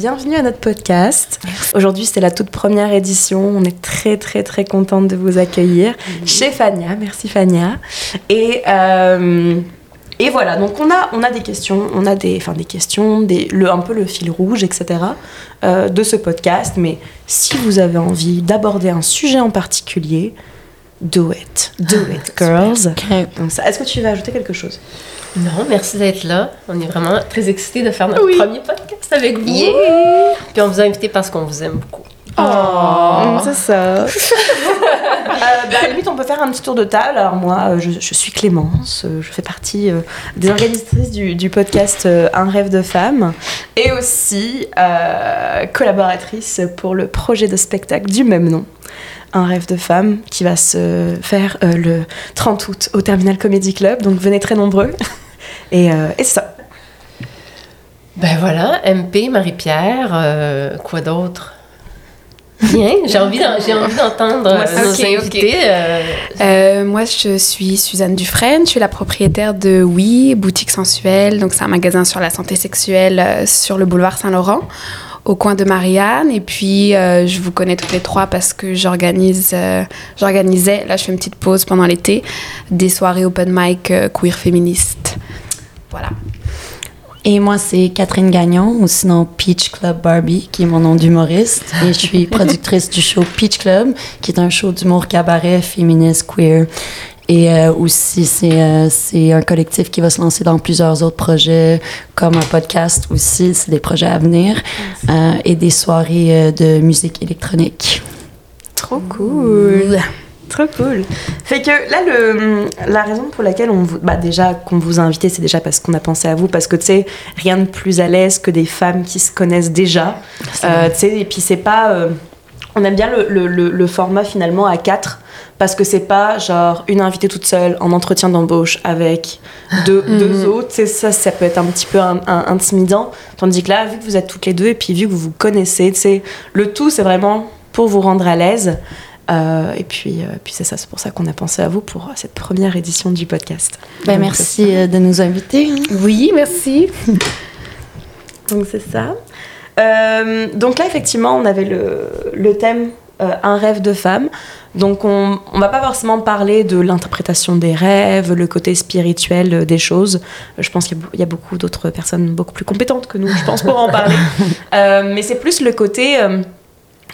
Bienvenue à notre podcast. Aujourd'hui, c'est la toute première édition. On est très, très, très contente de vous accueillir chez Fania. Merci Fania. Et, euh, et voilà, donc on a, on a des questions, on a des, enfin, des questions, des, le, un peu le fil rouge, etc. Euh, de ce podcast. Mais si vous avez envie d'aborder un sujet en particulier, do it. Do it, girls. Est-ce que tu veux ajouter quelque chose? Non, merci d'être là. On est vraiment très excités de faire notre premier podcast avec vous. Puis on vous a invité parce qu'on vous aime beaucoup. Oh, c'est ça. euh, bah, à la limite, on peut faire un petit tour de table. Alors moi, euh, je, suis Clémence, euh, je fais partie euh, des organisatrices du, podcast Un rêve de femme et aussi collaboratrice pour le projet de spectacle du même nom. Un rêve de femme qui va se faire le 30 août au Terminal Comedy Club. Donc venez très nombreux. et, et c'est ça. Ben voilà, MP, Marie-Pierre, quoi d'autre? Bien, j'ai envie d'entendre nos invités. Euh. Euh, moi, je suis Suzanne Dufresne, je suis la propriétaire de Oui, boutique sensuelle. Donc, c'est un magasin sur la santé sexuelle euh, sur le boulevard Saint-Laurent, au coin de Marianne. Et puis, je vous connais toutes les trois parce que j'organise, j'organisais, là, je fais une petite pause pendant l'été, des soirées open mic queer féministes. Voilà. Et moi, c'est Catherine Gagnon, ou sinon Peach Club Barbie, qui est mon nom d'humoriste. Et je suis productrice du show Peach Club, qui est un show d'humour cabaret, féministe, queer. Et euh, aussi, euh, c'est un collectif qui va se lancer dans plusieurs autres projets, comme un podcast aussi, c'est des projets à venir, euh, et des soirées de musique électronique. Trop cool! Trop cool. Fait que là, le, la raison pour laquelle on vous, bah déjà qu'on vous a invité, c'est déjà parce qu'on a pensé à vous, parce que tu sais, rien de plus à l'aise que des femmes qui se connaissent déjà. Euh, tu sais, et puis c'est pas. Euh, on aime bien le, le, le, format finalement à quatre parce que c'est pas genre une invitée toute seule en entretien d'embauche avec deux, mhm. deux autres. Ça, ça peut être un petit peu intimidant. Tandis que là, vu que vous êtes toutes les deux et puis vu que vous vous connaissez, le tout, c'est vraiment pour vous rendre à l'aise. Euh, et puis, euh, puis c'est ça, c'est pour ça qu'on a pensé à vous pour cette première édition du podcast. Ben, merci euh, de nous inviter. Hein. Oui, merci. donc c'est ça. donc là, effectivement, on avait le, le thème Un rêve de femme. Donc on ne va pas forcément parler de l'interprétation des rêves, le côté spirituel des choses. Je pense qu'il y, a beaucoup d'autres personnes beaucoup plus compétentes que nous, je pense, pour en parler. mais c'est plus le côté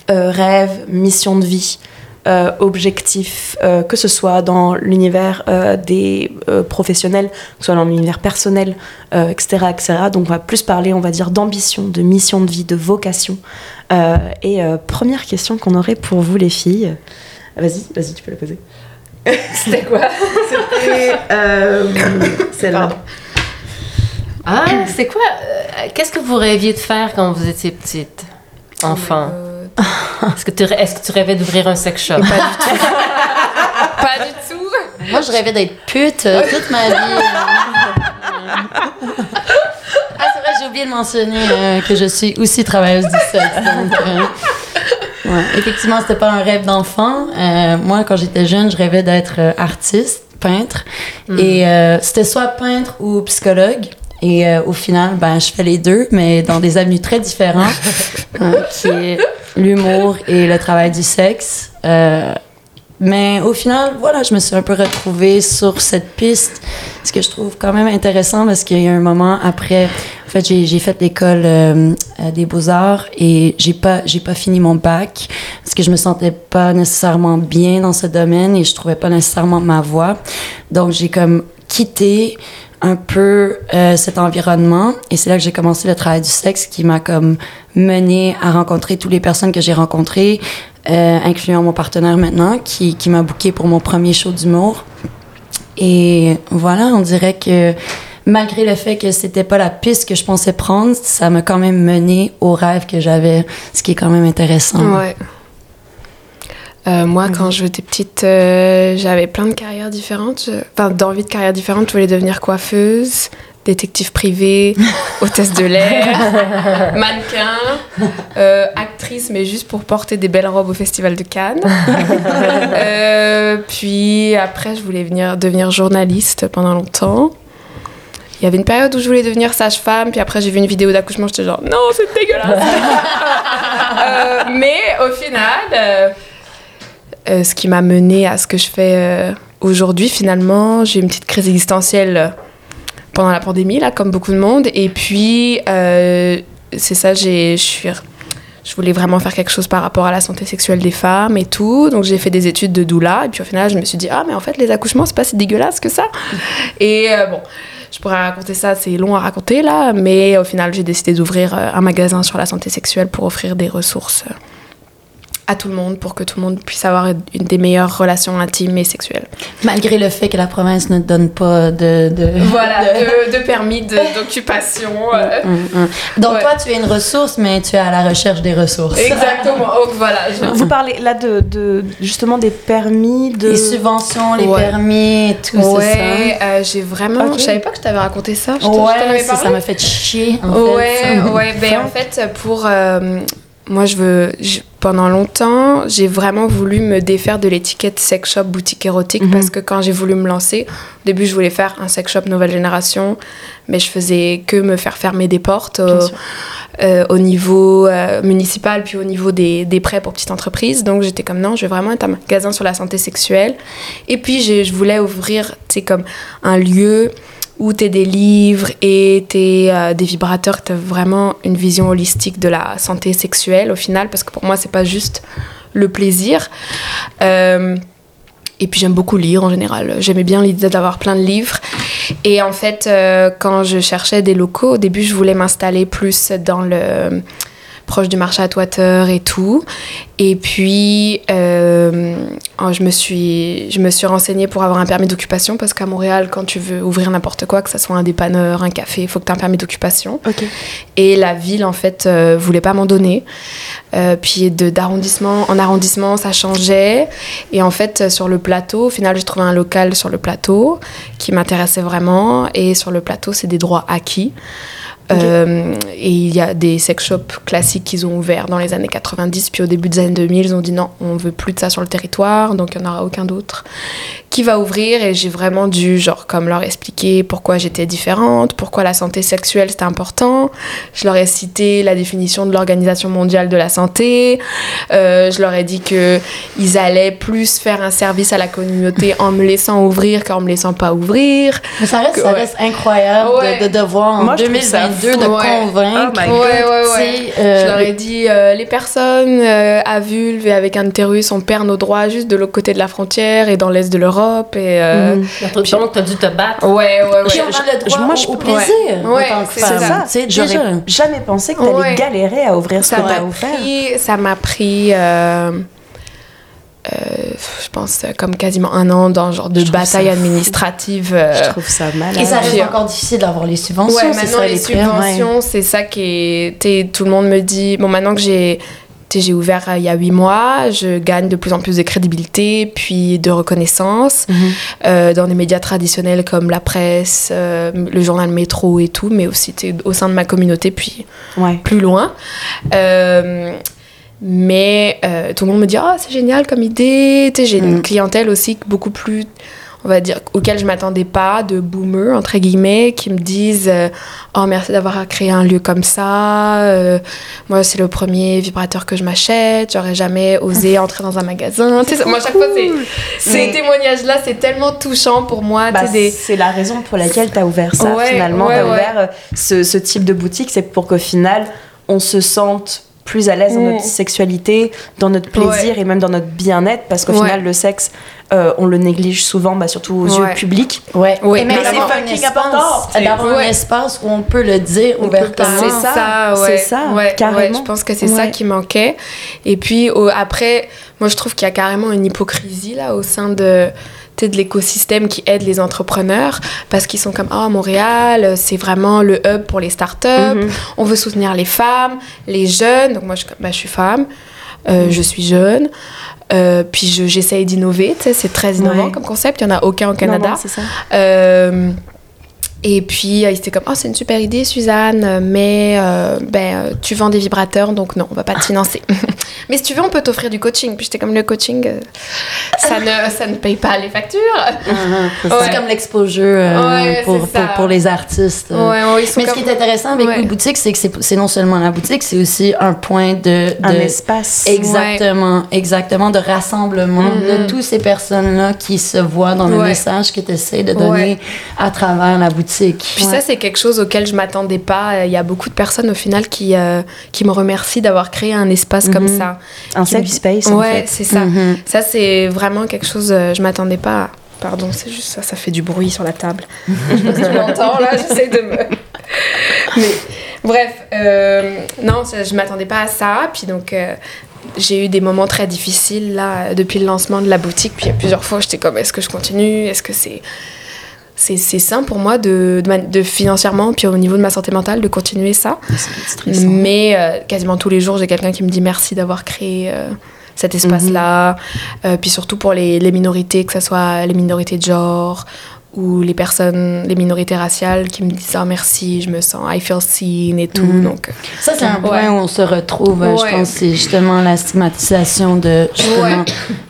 rêve, mission de vie. Euh, objectif, euh, que ce soit dans l'univers euh, des professionnels, que ce soit dans l'univers personnel, etc., etc. Donc on va plus parler, on va dire, d'ambition, de mission de vie, de vocation. et première question qu'on aurait pour vous les filles. Vas-y, vas-y, tu peux la poser. C'était quoi? C'était celle-là. Ah, c'est quoi Qu'est-ce que vous rêviez de faire quand vous étiez petite, enfant? Est-ce que, tu, est-ce que tu rêvais d'ouvrir un sex shop? Pas du tout. pas du tout? Moi, je rêvais d'être pute euh, toute ma vie. ah, c'est vrai, j'ai oublié de mentionner euh, que je suis aussi travailleuse du sexe. Donc, euh, ouais, effectivement, c'était pas un rêve d'enfant. moi, quand j'étais jeune, je rêvais d'être artiste, peintre. Mm. Et c'était soit peintre ou psychologue. Et euh, au final, ben, je fais les deux, mais dans des avenues très différentes, hein, qui est l'humour et le travail du sexe. Euh, mais au final, voilà, je me suis un peu retrouvée sur cette piste, ce que je trouve quand même intéressant parce qu'il y a un moment après, en fait, j'ai, fait l'école euh, euh, des beaux-arts et j'ai pas, j'ai pas fini mon bac parce que je me sentais pas nécessairement bien dans ce domaine et je trouvais pas nécessairement ma voie. Donc, j'ai comme quitté un peu euh, cet environnement. Et c'est là que j'ai commencé le travail du sexe qui m'a comme mené à rencontrer toutes les personnes que j'ai rencontrées euh, incluant mon partenaire maintenant qui, qui m'a booké pour mon premier show d'humour. Et voilà on dirait que malgré le fait que c'était pas la piste que je pensais prendre ça m'a quand même mené au rêve que j'avais ce qui est quand même intéressant. Ouais. Euh, moi, quand j'étais petite, euh, j'avais plein de carrières différentes. Enfin, d'envie de carrières différentes. Je voulais devenir coiffeuse, détective privée, hôtesse de l'air, mannequin, euh, actrice, mais juste pour porter des belles robes au Festival de Cannes. Puis après, je voulais venir, devenir journaliste pendant longtemps. Il y avait une période où je voulais devenir sage-femme, puis après j'ai vu une vidéo d'accouchement, j'étais genre non, c'est dégueulasse. Euh, mais au final, euh, euh, ce qui m'a mené à ce que je fais euh, aujourd'hui, finalement, j'ai eu une petite crise existentielle euh, pendant la pandémie, là, comme beaucoup de monde. Et puis, euh, c'est ça, j'ai, je suis. Je voulais vraiment faire quelque chose par rapport à la santé sexuelle des femmes et tout. Donc j'ai fait des études de doula. Et puis au final, je me suis dit, ah, mais en fait, les accouchements, c'est pas si dégueulasse que ça. Et bon, je pourrais raconter ça, c'est long à raconter là. Mais au final, j'ai décidé d'ouvrir un magasin sur la santé sexuelle pour offrir des ressources à tout le monde, pour que tout le monde puisse avoir une des meilleures relations intimes et sexuelles. malgré le fait que la province ne donne pas de, de Voilà, de- de, de permis de- d'occupation. euh, Hum, hum. Donc Ouais. toi, tu es une ressource, mais tu es à la recherche des ressources. Exactement. Donc voilà. je- Vous parlez là de, de- justement des permis de. Les subventions, les Ouais. permis et tout, Ouais, euh, j'ai vraiment. Ok. Je savais pas que je t'avais raconté ça. Je ça. je Ouais, avais ça, ça m'a fait chier, en Ouais, fait. ouais. Ben, Ouais. en fait, pour. euh, moi, je veux. je- pendant longtemps, j'ai vraiment voulu me défaire de l'étiquette sex shop boutique érotique Mhm. parce que quand j'ai voulu me lancer, au début, je voulais faire un sex shop nouvelle génération, mais je faisais que me faire fermer des portes euh, euh, au niveau euh, municipal puis au niveau des, des prêts pour petites entreprises. Donc j'étais comme non, je vais vraiment être un magasin sur la santé sexuelle. Et puis je voulais ouvrir, tu sais, comme un lieu où tu des livres et tu des vibrateurs, tu as vraiment une vision holistique de la santé sexuelle au final, parce que pour moi, c'est pas juste le plaisir. Euh, et puis j'aime beaucoup lire en général. J'aimais bien l'idée d'avoir plein de livres. Et en fait, euh, quand je cherchais des locaux, au début, je voulais m'installer plus dans le proche du marché Atwater et tout. Et puis, euh, oh, je, me suis, je me suis renseignée pour avoir un permis d'occupation parce qu'à Montréal, quand tu veux ouvrir n'importe quoi, que ce soit un dépanneur, un café, il faut que tu aies un permis d'occupation. Et la ville, en fait, euh, voulait pas m'en donner. Euh, puis de- d'arrondissement en arrondissement, ça changeait. Et en fait, euh, sur le plateau, au final, j'ai trouvé un local sur le plateau qui m'intéressait vraiment. Et sur le plateau, c'est des droits acquis. Euh, et il y a des sex shops classiques qu'ils ont ouverts dans les années 90, puis au début des années 2000, ils ont dit non, on veut plus de ça sur le territoire, donc il n'y en aura aucun d'autre qui va ouvrir. Et j'ai vraiment dû, genre, comme leur expliquer pourquoi j'étais différente, pourquoi la santé sexuelle c'était important. Je leur ai cité la définition de l'Organisation mondiale de la santé. Euh, je leur ai dit que ils allaient plus faire un service à la communauté en me laissant ouvrir qu'en me laissant pas ouvrir. Mais ça reste, ça Ouais. reste incroyable Ouais. de, de devoir en Moi, je trouve ça 2022 de Ouais. convaincre. Oh Ouais, ouais, tu ouais. sais, euh, Je leur ai dit, euh, les personnes euh, à vulve et avec un utérus, on perd nos droits juste de l'autre côté de la frontière et dans l'est de l'Europe. Et, euh, Mhm. Donc, tu as dû te battre. Ouais, ouais, ouais. Puis on a le droit je- moi, au- je- au, plaisir Ouais. en tant que c'est ça. Tu sais, J'aurais jamais pensé que t'allais Ouais. galérer à ouvrir ce ça que m'a t'as offert. pris, ça m'a pris, euh, euh, je pense, euh, comme quasiment un an dans genre de Je bataille administrative. euh, Je trouve ça malade. Et ça reste Puis, encore difficile d'avoir les subventions, Ouais, maintenant ça les subventions, c'est ça qui est. Tout le monde me dit. Bon, maintenant que j'ai. J'ai ouvert euh, il y a huit mois, je gagne de plus en plus de crédibilité, puis de reconnaissance Mhm. euh, dans des médias traditionnels comme la presse, euh, le journal Métro et tout, mais aussi au sein de ma communauté, puis Ouais. plus loin. Euh, mais tout le monde me dit Ah, c'est génial comme idée. J'ai une clientèle aussi beaucoup plus, on va dire, auxquels je m'attendais pas, de boomers, entre guillemets, qui me disent euh, Oh, merci d'avoir créé un lieu comme ça. euh, moi, c'est le premier vibrateur que je m'achète. J'aurais jamais osé entrer dans un magasin. Tu sais, moi, à chaque fois, c'est- ces témoignages-là, c'est tellement touchant pour moi. Bah, des... C'est la raison pour laquelle tu as ouvert ça Ouais, finalement. ouais, tu as ouais. ouvert euh, ce, ce type de boutique, c'est pour qu'au final, on se sente plus à l'aise dans Mm. notre sexualité, dans notre plaisir et même dans notre bien-être, parce qu'au Ouais. final, le sexe, euh, on le néglige souvent, bah, surtout aux Ouais. yeux publics. Ouais, Oui, mais d'avoir c'est fucking important. d'avoir Ouais. un espace où on peut le dire ouvertement. C'est ça, ouais. c'est ça, ouais, carrément. ouais, je pense que c'est ça qui manquait. Et puis au- après, moi je trouve qu'il y a carrément une hypocrisie là au sein de de l'écosystème qui aide les entrepreneurs parce qu'ils sont comme ah Montréal c'est vraiment le hub pour les startups Mhm. on veut soutenir les femmes les jeunes donc moi je, bah, je suis femme euh, je suis jeune euh, puis je- j'essaye d'innover c'est très innovant Ouais. comme concept il y en a aucun au Canada non, c'est ça. euh, et puis, euh, il était comme, oh, c'est une super idée, Suzanne, mais euh, ben, tu vends des vibrateurs, donc non, on va pas te financer. mais si tu veux, on peut t'offrir du coaching. Puis j'étais comme, le coaching, euh, ça, ne, ça ne paye pas les factures. C'est Ouais. comme l'exposure euh, Ouais, pour, c'est ça. pour, pour les artistes. Ouais, ouais, ils sont Mais ce comme- qui est intéressant avec Ouais. les boutiques, c'est que c'est c'est non seulement la boutique, c'est aussi un point de... Un espace. Exactement, exactement, de rassemblement de toutes ces personnes-là qui se voient dans le Ouais. message que tu essaies de donner Ouais. à travers la boutique. Puis ça, c'est quelque chose auquel je m'attendais pas. Il y a beaucoup de personnes au final qui, euh, qui me remercient d'avoir créé un espace comme Mhm. ça. Un safe space, en Ouais, c'est ça. Mhm. Ça, c'est vraiment quelque chose, euh, je m'attendais pas. à- Pardon, c'est juste ça, ça fait du bruit sur la table. je sais pas si tu l'entends, là, j'essaie de me... Mais bref, euh, non, je m'attendais pas à ça. Puis donc, euh, j'ai eu des moments très difficiles, là, depuis le lancement de la boutique. Puis il y a plusieurs fois, j'étais comme, est-ce que je continue? Est-ce que c'est... C'est, sain pour moi de, de, financièrement, puis au niveau de ma santé mentale, de continuer ça. Stressant. Mais euh, quasiment tous les jours, j'ai quelqu'un qui me dit merci d'avoir créé euh, cet espace-là. Euh, puis surtout pour les, les minorités, que ce soit les minorités de genre ou les personnes, les minorités raciales qui me disent ah merci, je me sens, I feel seen et tout. Mhm. Donc, Ça, c'est un Ouais. point où on se retrouve. Ouais. Je pense c'est justement la stigmatisation de justement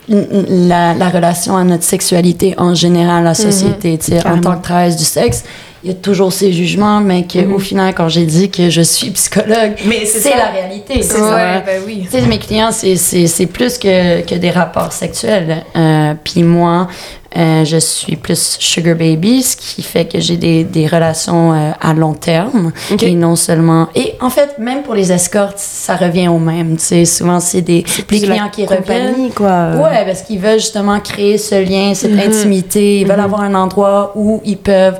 la, la relation à notre sexualité en général, la société. sais, en tant que travailleuse du sexe, il y a toujours ces jugements, mais qu'au final, quand j'ai dit que je suis psychologue, c'est ça. la réalité. C'est ouais, ben oui. Mes clients, c'est- plus que, que des rapports sexuels. Euh, Puis moi, euh, je suis plus sugar baby, ce qui fait que j'ai des, des relations euh, à long terme. Et non seulement... Et en fait, même pour les escortes, ça revient au même. Tu sais, souvent, c'est des les Plus de la clients qui reviennent. quoi. Ouais, parce qu'ils veulent justement créer ce lien, cette Mhm. intimité. Ils veulent avoir un endroit où ils peuvent,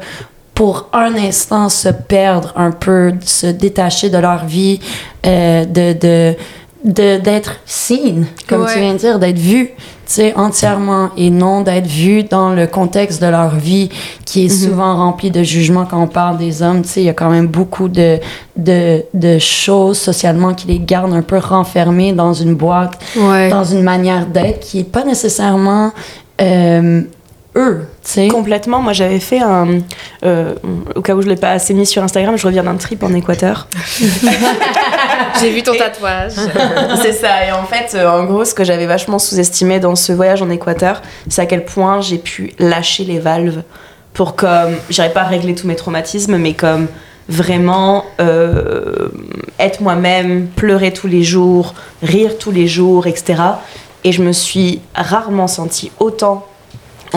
pour un instant, se perdre un peu, se détacher de leur vie, euh, de de d'être seen, comme Ouais. tu viens de dire, d'être vu, tu sais, entièrement, et non d'être vu dans le contexte de leur vie qui est souvent rempli de jugements quand on parle des hommes. Tu sais, il y a quand même beaucoup de, de, de choses socialement qui les gardent un peu renfermés dans une boîte Ouais. dans une manière d'être qui est pas nécessairement euh, eux. Complètement. Moi, j'avais fait un. euh, au cas où je l'ai pas assez mis sur Instagram, je reviens d'un trip en Équateur. J'ai vu ton tatouage. c'est ça. Et en fait, euh, en gros, ce que j'avais vachement sous-estimé dans ce voyage en Équateur, c'est à quel point j'ai pu lâcher les valves pour comme. J'irais pas régler tous mes traumatismes, mais comme vraiment euh, être moi-même, pleurer tous les jours, rire tous les jours, etc. Et je me suis rarement sentie autant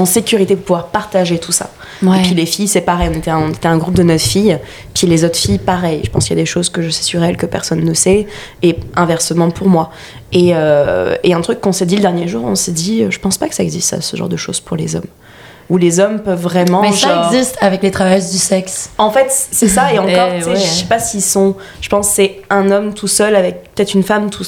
en sécurité pour pouvoir partager tout ça. Ouais. Et puis les filles, c'est pareil, on était, un, on était un groupe de neuf filles. Puis les autres filles, pareil. Je pense qu'il y a des choses que je sais sur elles que personne ne sait. Et inversement pour moi. Et, euh, et un truc qu'on s'est dit le dernier jour, on s'est dit, euh, je pense pas que ça existe, ça, ce genre de choses pour les hommes. Où les hommes peuvent vraiment. Mais ça existe avec les travailleuses du sexe. En fait, c'est ça. Et encore, Eh, ouais. je sais pas s'ils sont. Je pense que c'est un homme tout seul avec peut-être une femme tout,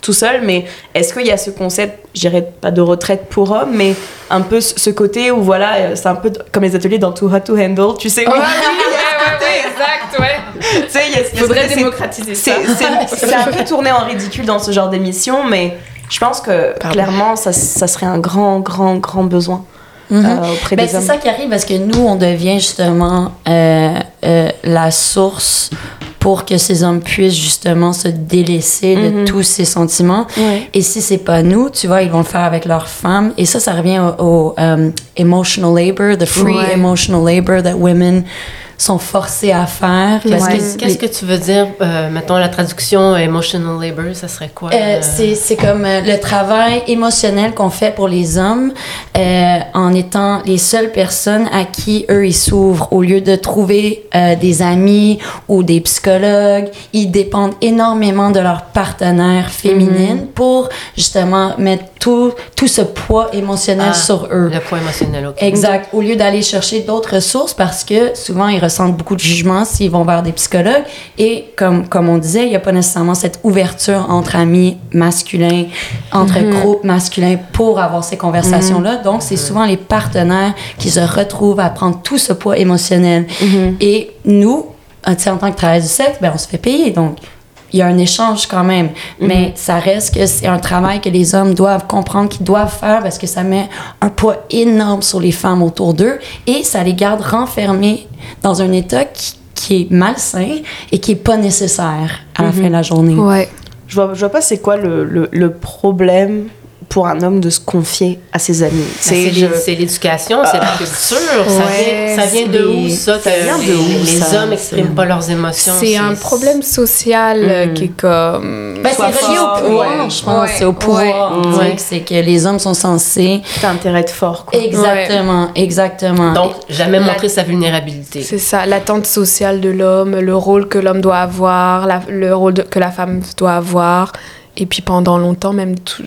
tout seul. Mais est-ce qu'il y a ce concept, je dirais pas de retraite pour hommes, mais un peu ce côté où voilà, euh, c'est un peu comme les ateliers dans Too Hot to Handle, tu sais. Où- ouais, ouais, ouais, exact, ouais. tu sais, il ce Faudrait démocratiser ça. c'est- un peu tourné en ridicule dans ce genre d'émission, mais je pense que Pardon. clairement, ça, ça serait un grand, grand, grand besoin Mhm. euh, auprès Ben, c'est ça qui arrive parce que nous, on devient justement euh, euh, la source pour que ces hommes puissent justement se délaisser de Mhm. tous ces sentiments. Ouais. Et si c'est pas nous, tu vois, ils vont le faire avec leurs femmes. Et ça, ça revient au, au, um, emotional labor, the free Ouais. emotional labor that women sont forcées à faire. Parce Ouais. que Qu'est-ce que tu veux dire, euh, mettons la traduction emotional labor, ça serait quoi? Euh, euh, c'est, c'est comme euh, le travail émotionnel qu'on fait pour les hommes euh, en étant les seules personnes à qui eux ils s'ouvrent au lieu de trouver euh, des amis ou des psychologues ils dépendent énormément de leur partenaire féminine pour justement mettre tout, tout ce poids émotionnel Ah, sur eux. Le poids émotionnel, OK. Exact. Au lieu d'aller chercher d'autres ressources parce que souvent ils ressentent beaucoup de jugement s'ils vont vers des psychologues. Et comme comme on disait, il n'y a pas nécessairement cette ouverture entre amis masculins, entre groupes masculins pour avoir ces conversations là. Donc c'est souvent les partenaires qui se retrouvent à prendre tout ce poids émotionnel. Et nous, en tant que travailleuse du sexe, ben on se fait payer. Donc il y a un échange quand même, mais ça reste que c'est un travail que les hommes doivent comprendre, qu'ils doivent faire parce que ça met un poids énorme sur les femmes autour d'eux et ça les garde renfermées dans un état qui, qui est malsain et qui est pas nécessaire à la fin de la journée. Ouais. Je vois, je vois pas c'est quoi le, le, le problème pour un homme de se confier à ses amis. Ben, C'est je- l'é- c'est l'éducation, c'est la culture. Ça vient, ça vient de où, ça? ça vient de les, où, les ça? hommes n'expriment pas leurs émotions. C'est un problème social euh, qui est comme. Ben, c'est relié au pouvoir, ouais. je pense. Ouais, C'est au pouvoir. C'est que les hommes sont censés. T'as intérêt de fort, quoi. Exactement, exactement. Donc, jamais La- montrer sa vulnérabilité. C'est ça, l'attente sociale de l'homme, le rôle que l'homme doit avoir, la- le rôle de- que la femme doit avoir. Et puis pendant longtemps, même, tout-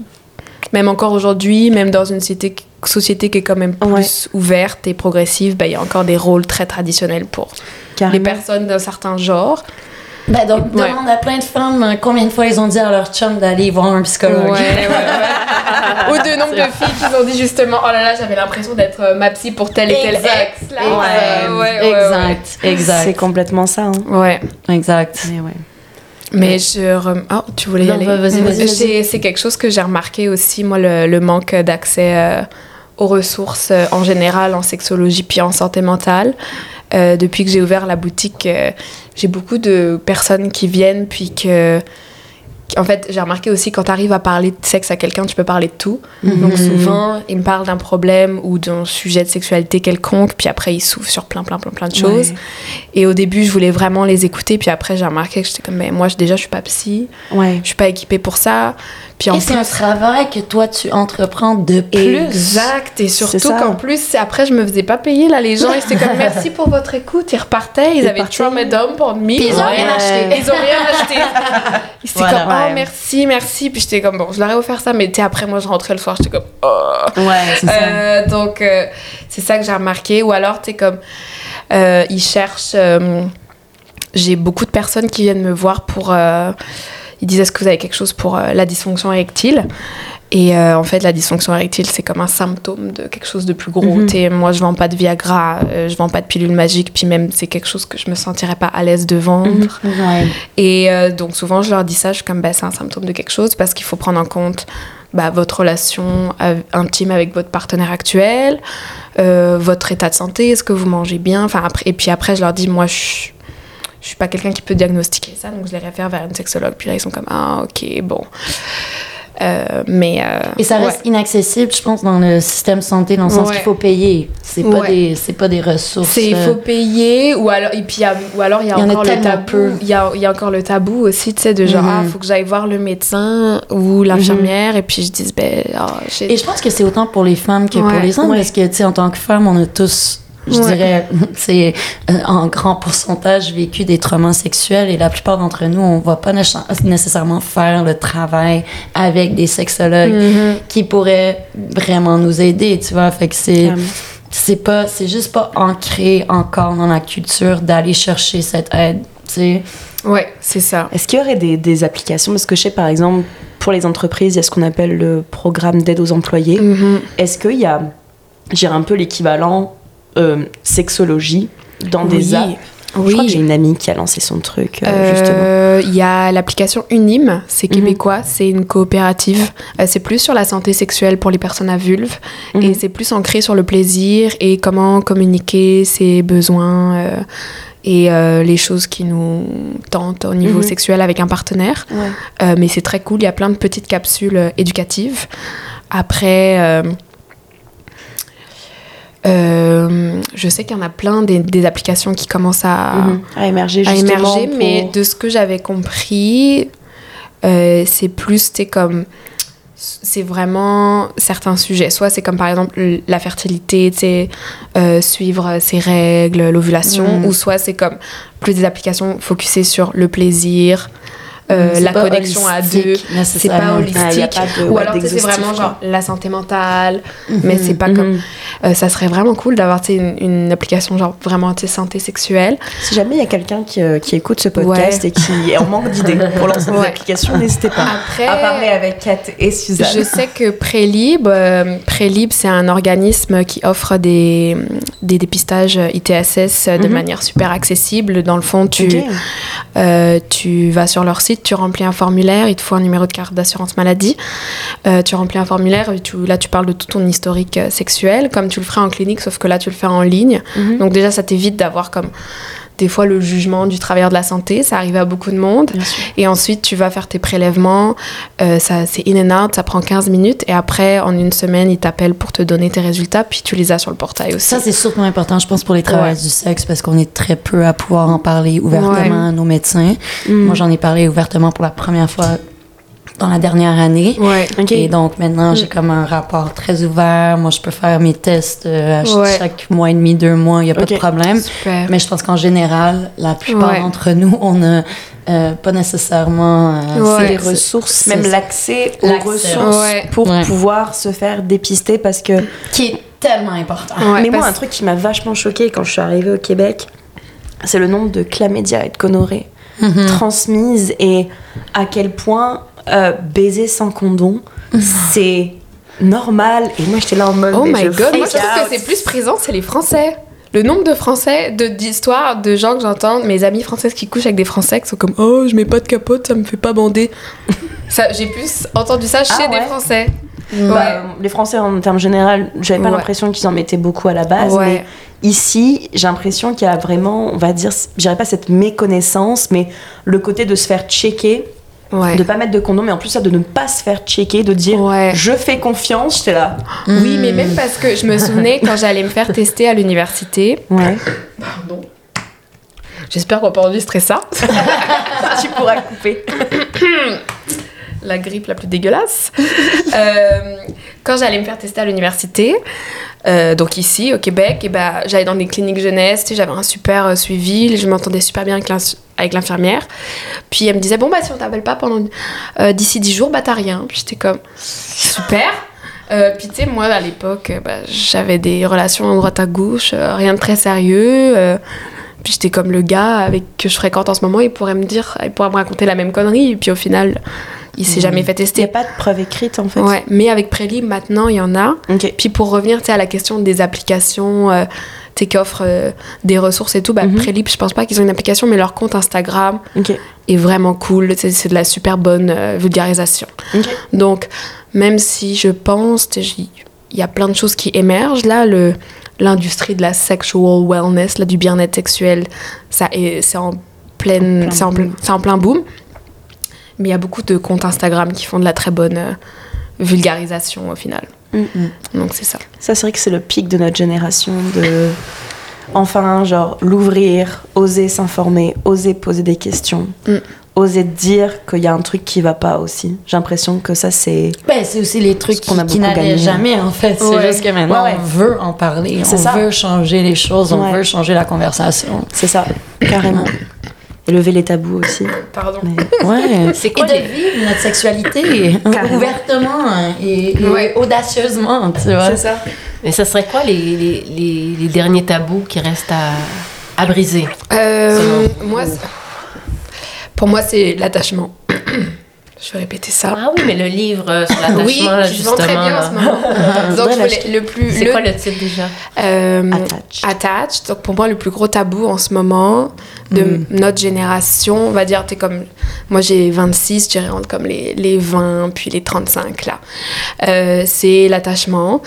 même encore aujourd'hui, même dans une société, société qui est quand même plus ouverte et progressive, ben, il y a encore des rôles très traditionnels pour les Carrément. personnes d'un certain genre. Ben, donc, Ouais. demande à plein de femmes euh, combien de fois ils ont dit à leur chum d'aller voir un psychologue. Ou de nombre de filles qui ont dit justement Oh là là, j'avais l'impression d'être euh, ma psy pour tel et tel Exact. ex. Là. Ouais, ouais, ouais, exact, C'est exact, complètement ça. hein. Ouais. exact. Mais ouais. Mais je. rem- Oh, tu voulais y Non, aller vas-y, vas-y, vas-y. C'est- quelque chose que j'ai remarqué aussi, moi, le, le manque d'accès euh, aux ressources euh, en général, en sexologie puis en santé mentale. Euh, depuis que j'ai ouvert la boutique, j'ai beaucoup de personnes qui viennent puis que. En fait, j'ai remarqué aussi quand tu arrives à parler de sexe à quelqu'un, tu peux parler de tout. Donc souvent, il me parle d'un problème ou d'un sujet de sexualité quelconque, puis après, il s'ouvre sur plein, plein, plein, plein de choses. Ouais. Et au début, je voulais vraiment les écouter, puis après, j'ai remarqué que j'étais comme, mais moi, déjà, je suis pas psy, Ouais. je suis pas équipée pour ça. Puis en Et c'est un travail que toi, tu entreprends de plus. Exact, et surtout qu'en plus, après, je me faisais pas payer, là, les gens, ils étaient comme merci pour votre écoute, ils repartaient, ils, Ils avaient partaient. trauma dump pour me. Puis ils ont rien acheté. Ils ont rien acheté. Ils étaient Voilà. comme, oh, Ouais. merci, merci. Puis j'étais comme, bon, je leur ai offert ça, mais tu sais, après, moi, je rentrais le soir, j'étais comme, oh. Ouais, c'est ça. Euh, donc, euh, c'est ça que j'ai remarqué. Ou alors, tu sais, comme, euh, ils cherchent. j'ai beaucoup de personnes qui viennent me voir pour. ils disent est-ce que vous avez quelque chose pour la dysfonction érectile? Et euh, en fait, la dysfonction érectile, c'est comme un symptôme de quelque chose de plus gros. Mhm. Sais, moi, je vends pas de Viagra, euh, je vends pas de pilule magique, puis même, c'est quelque chose que je me sentirais pas à l'aise de vendre. Ouais. Et euh, donc souvent, je leur dis ça, je suis comme, bah, c'est un symptôme de quelque chose parce qu'il faut prendre en compte bah, votre relation intime avec votre partenaire actuel, euh, votre état de santé, est-ce que vous mangez bien, enfin après, et puis après, je leur dis, moi, je suis- je suis pas quelqu'un qui peut diagnostiquer ça, donc je les réfère vers une sexologue. Puis là, ils sont comme, ah, ok, bon. Euh, mais. euh, Et ça ouais. reste inaccessible, je pense, dans le système santé, dans le sens Ouais. qu'il faut payer. C'est pas, Ouais. des, c'est pas des ressources. C'est il euh, faut payer ou alors et puis il y a- ou alors il y a Il y en a encore le tabou il y a, il y a encore le tabou aussi tu sais de genre ah faut que j'aille voir le médecin ou l'infirmière et puis je dis ben j'ai- Et je pense que c'est autant pour les femmes que pour les hommes, parce que, tu sais, en tant que femme, on a tous, je Ouais. dirais, c'est en grand pourcentage vécu des traumas sexuels et la plupart d'entre nous, on va pas nécess- nécessairement faire le travail avec des sexologues Mhm. qui pourraient vraiment nous aider, tu vois. Fait que c'est. C'est pas c'est juste pas ancré encore dans la culture d'aller chercher cette aide tu sais ouais c'est ça Est-ce qu'il y aurait des, des applications? Parce que je sais, par exemple, pour les entreprises, il y a ce qu'on appelle le programme d'aide aux employés. Mhm. Est-ce qu'il y a, j'ai un peu l'équivalent euh, sexologie dans des Oui. apps Je oui crois que j'ai une amie qui a lancé son truc, euh, justement. Euh, Il y a l'application Unim, c'est Mhm. québécois, c'est une coopérative. Euh, c'est plus sur la santé sexuelle pour les personnes à vulve et Mhm. c'est plus ancré sur le plaisir et comment communiquer ses besoins euh, et les choses qui nous tentent au niveau Mhm. sexuel avec un partenaire. Ouais. Mais c'est très cool, il y a plein de petites capsules éducatives. Après, euh, je sais qu'il y en a plein des, des applications qui commencent à, Mhm. À émerger, à justement. émerger, pour- mais de ce que j'avais compris, euh, c'est plus, t'es comme, c'est vraiment certains sujets. Soit c'est comme par exemple la fertilité, euh, suivre ses règles, l'ovulation, Mm. ou soit c'est comme plus des applications focusées sur le plaisir, euh, la connexion à deux. C'est pas holistique. Ah, pas de- ou ouais, alors c'est vraiment genre la santé mentale, Mhm. mais c'est pas comme. Mhm. euh, ça serait vraiment cool d'avoir une, une application genre vraiment santé sexuelle. Si jamais il y a quelqu'un qui, euh, qui écoute ce podcast Ouais. et qui est en manque d'idées pour lancer des applications, n'hésitez pas Après, à parler avec Kat et Suzanne. Je sais que Prélib, euh, Prélib, c'est un organisme qui offre des, des dépistages ITSS de Mhm. manière super accessible. Dans le fond, tu, tu vas sur leur site, tu remplis un formulaire, il te faut un numéro de carte d'assurance maladie. Euh, tu remplis un formulaire, tu, là tu parles de tout ton historique euh, sexuel, comme tu le ferais en clinique, sauf que là tu le fais en ligne. Mhm. Donc déjà, ça t'évite d'avoir comme des fois le jugement du travailleur de la santé, ça arrive à beaucoup de monde. Et ensuite, tu vas faire tes prélèvements. Euh, ça, c'est in and out, ça prend 15 minutes. Et après, en une semaine, ils t'appellent pour te donner tes résultats. Puis tu les as sur le portail aussi. Ça, c'est surtout important, je pense, pour les travailleurs Ouais. du sexe, parce qu'on est très peu à pouvoir en parler ouvertement Ouais. à nos médecins. Mhm. Moi, j'en ai parlé ouvertement pour la première fois dans la dernière année. ouais. Et donc maintenant, j'ai comme un rapport très ouvert. Moi, je peux faire mes tests euh, à ch- Ouais. chaque mois et demi, deux mois, il n'y a pas de problème. Super. Mais je pense qu'en général, la plupart Ouais. d'entre nous, on n'a euh, pas nécessairement euh, Ouais. les c'est- ressources, même l'accès aux ressources ouais. pour Ouais. pouvoir se faire dépister parce que qui est tellement important. Ouais, mais moi un truc qui m'a vachement choqué quand je suis arrivée au Québec c'est le nombre de chlamydia et de gonorrhée Mhm. transmises et à quel point euh, baiser sans condom c'est normal et moi j'étais là en mode Oh mais my je god, moi je trouve out. que c'est plus présent, c'est les Français. Le nombre de Français, de- d'histoires, de, gens que j'entends, mes amies françaises qui couchent avec des Français qui sont comme Oh, je mets pas de capote, ça me fait pas bander. ça, J'ai plus entendu ça chez Ah des Français. Bah, les Français en termes général j'avais pas Ouais. l'impression qu'ils en mettaient beaucoup à la base Ouais. mais ici j'ai l'impression qu'il y a vraiment on va dire je dirais pas cette méconnaissance mais le côté de se faire checker Ouais. de pas mettre de condom mais en plus ça de ne pas se faire checker de dire Ouais. je fais confiance j'étais là Oui, mais même parce que je me souvenais quand j'allais me faire tester à l'université. ouais Pardon. J'espère qu'on va pas enregistrer ça. tu pourras couper la grippe la plus dégueulasse. Euh, quand j'allais me faire tester à l'université, euh, donc ici au Québec, et ben, j'allais dans des cliniques jeunesse, sais, j'avais un super euh, suivi, je m'entendais super bien avec l'infirmière. Puis elle me disait, bon, bah si on t'appelle pas pendant d'ici 10 jours, bah t'as rien. Puis j'étais comme, super. Euh, puis tu sais, moi à l'époque, bah, j'avais des relations à droite à gauche, rien de très sérieux. puis j'étais comme le gars avec que je fréquente en ce moment, il pourrait me dire, il pourrait me raconter la même connerie. Et puis au final, il s'est jamais fait il n'y tester. a pas de preuve écrite en fait Ouais, mais avec Prélib, maintenant, il y en a. ok Puis pour revenir à la question des applications euh, qui offrent euh, des ressources et tout, bah, Mhm. Prélib, je pense pas qu'ils ont une application, mais leur compte Instagram est vraiment cool. C'est de la super bonne euh, vulgarisation. ok Donc, même si je pense, il y a plein de choses qui émergent, là, le l'industrie de la sexual wellness, là, du bien-être sexuel, ça est, c'est en pleine, c'est en, en plein boom. Mais il y a beaucoup de comptes Instagram qui font de la très bonne euh, vulgarisation au final. Mm. Donc c'est ça. ça c'est vrai que c'est le pic de notre génération de enfin genre l'ouvrir oser s'informer oser poser des questions Mm. oser dire qu'il y a un truc qui va pas aussi j'ai l'impression que ça c'est Ben, c'est aussi les trucs qu'on a qui, n'allaient jamais, en fait. C'est Ouais. juste que maintenant, Ouais, ouais. on veut en parler. On ça. veut changer les choses. On veut changer la conversation. c'est ça carrément lever les tabous aussi Pardon. Mais- Ouais. C'est Et quoi de les- vivre notre sexualité Carrément. ouvertement et, et Ouais. audacieusement, tu vois. ça Mais ça serait quoi les, les, les, les derniers tabous qui restent à, à briser? Euh, moi, c'est- pour moi, c'est l'attachement. je vais répéter ça. Ah oui, mais le livre euh, sur l'attachement, Oui, là, qui se vend très justement. bien en ce moment. Donc, devrait je voulais le plus. C'est le- quoi le titre déjà? Euh, Attached. attached. Donc pour moi, le plus gros tabou en ce moment de Mm. notre génération, on va dire, t'es comme. Moi j'ai 26, je dirais entre comme les, les 20 puis les 35 là. Euh, c'est l'attachement.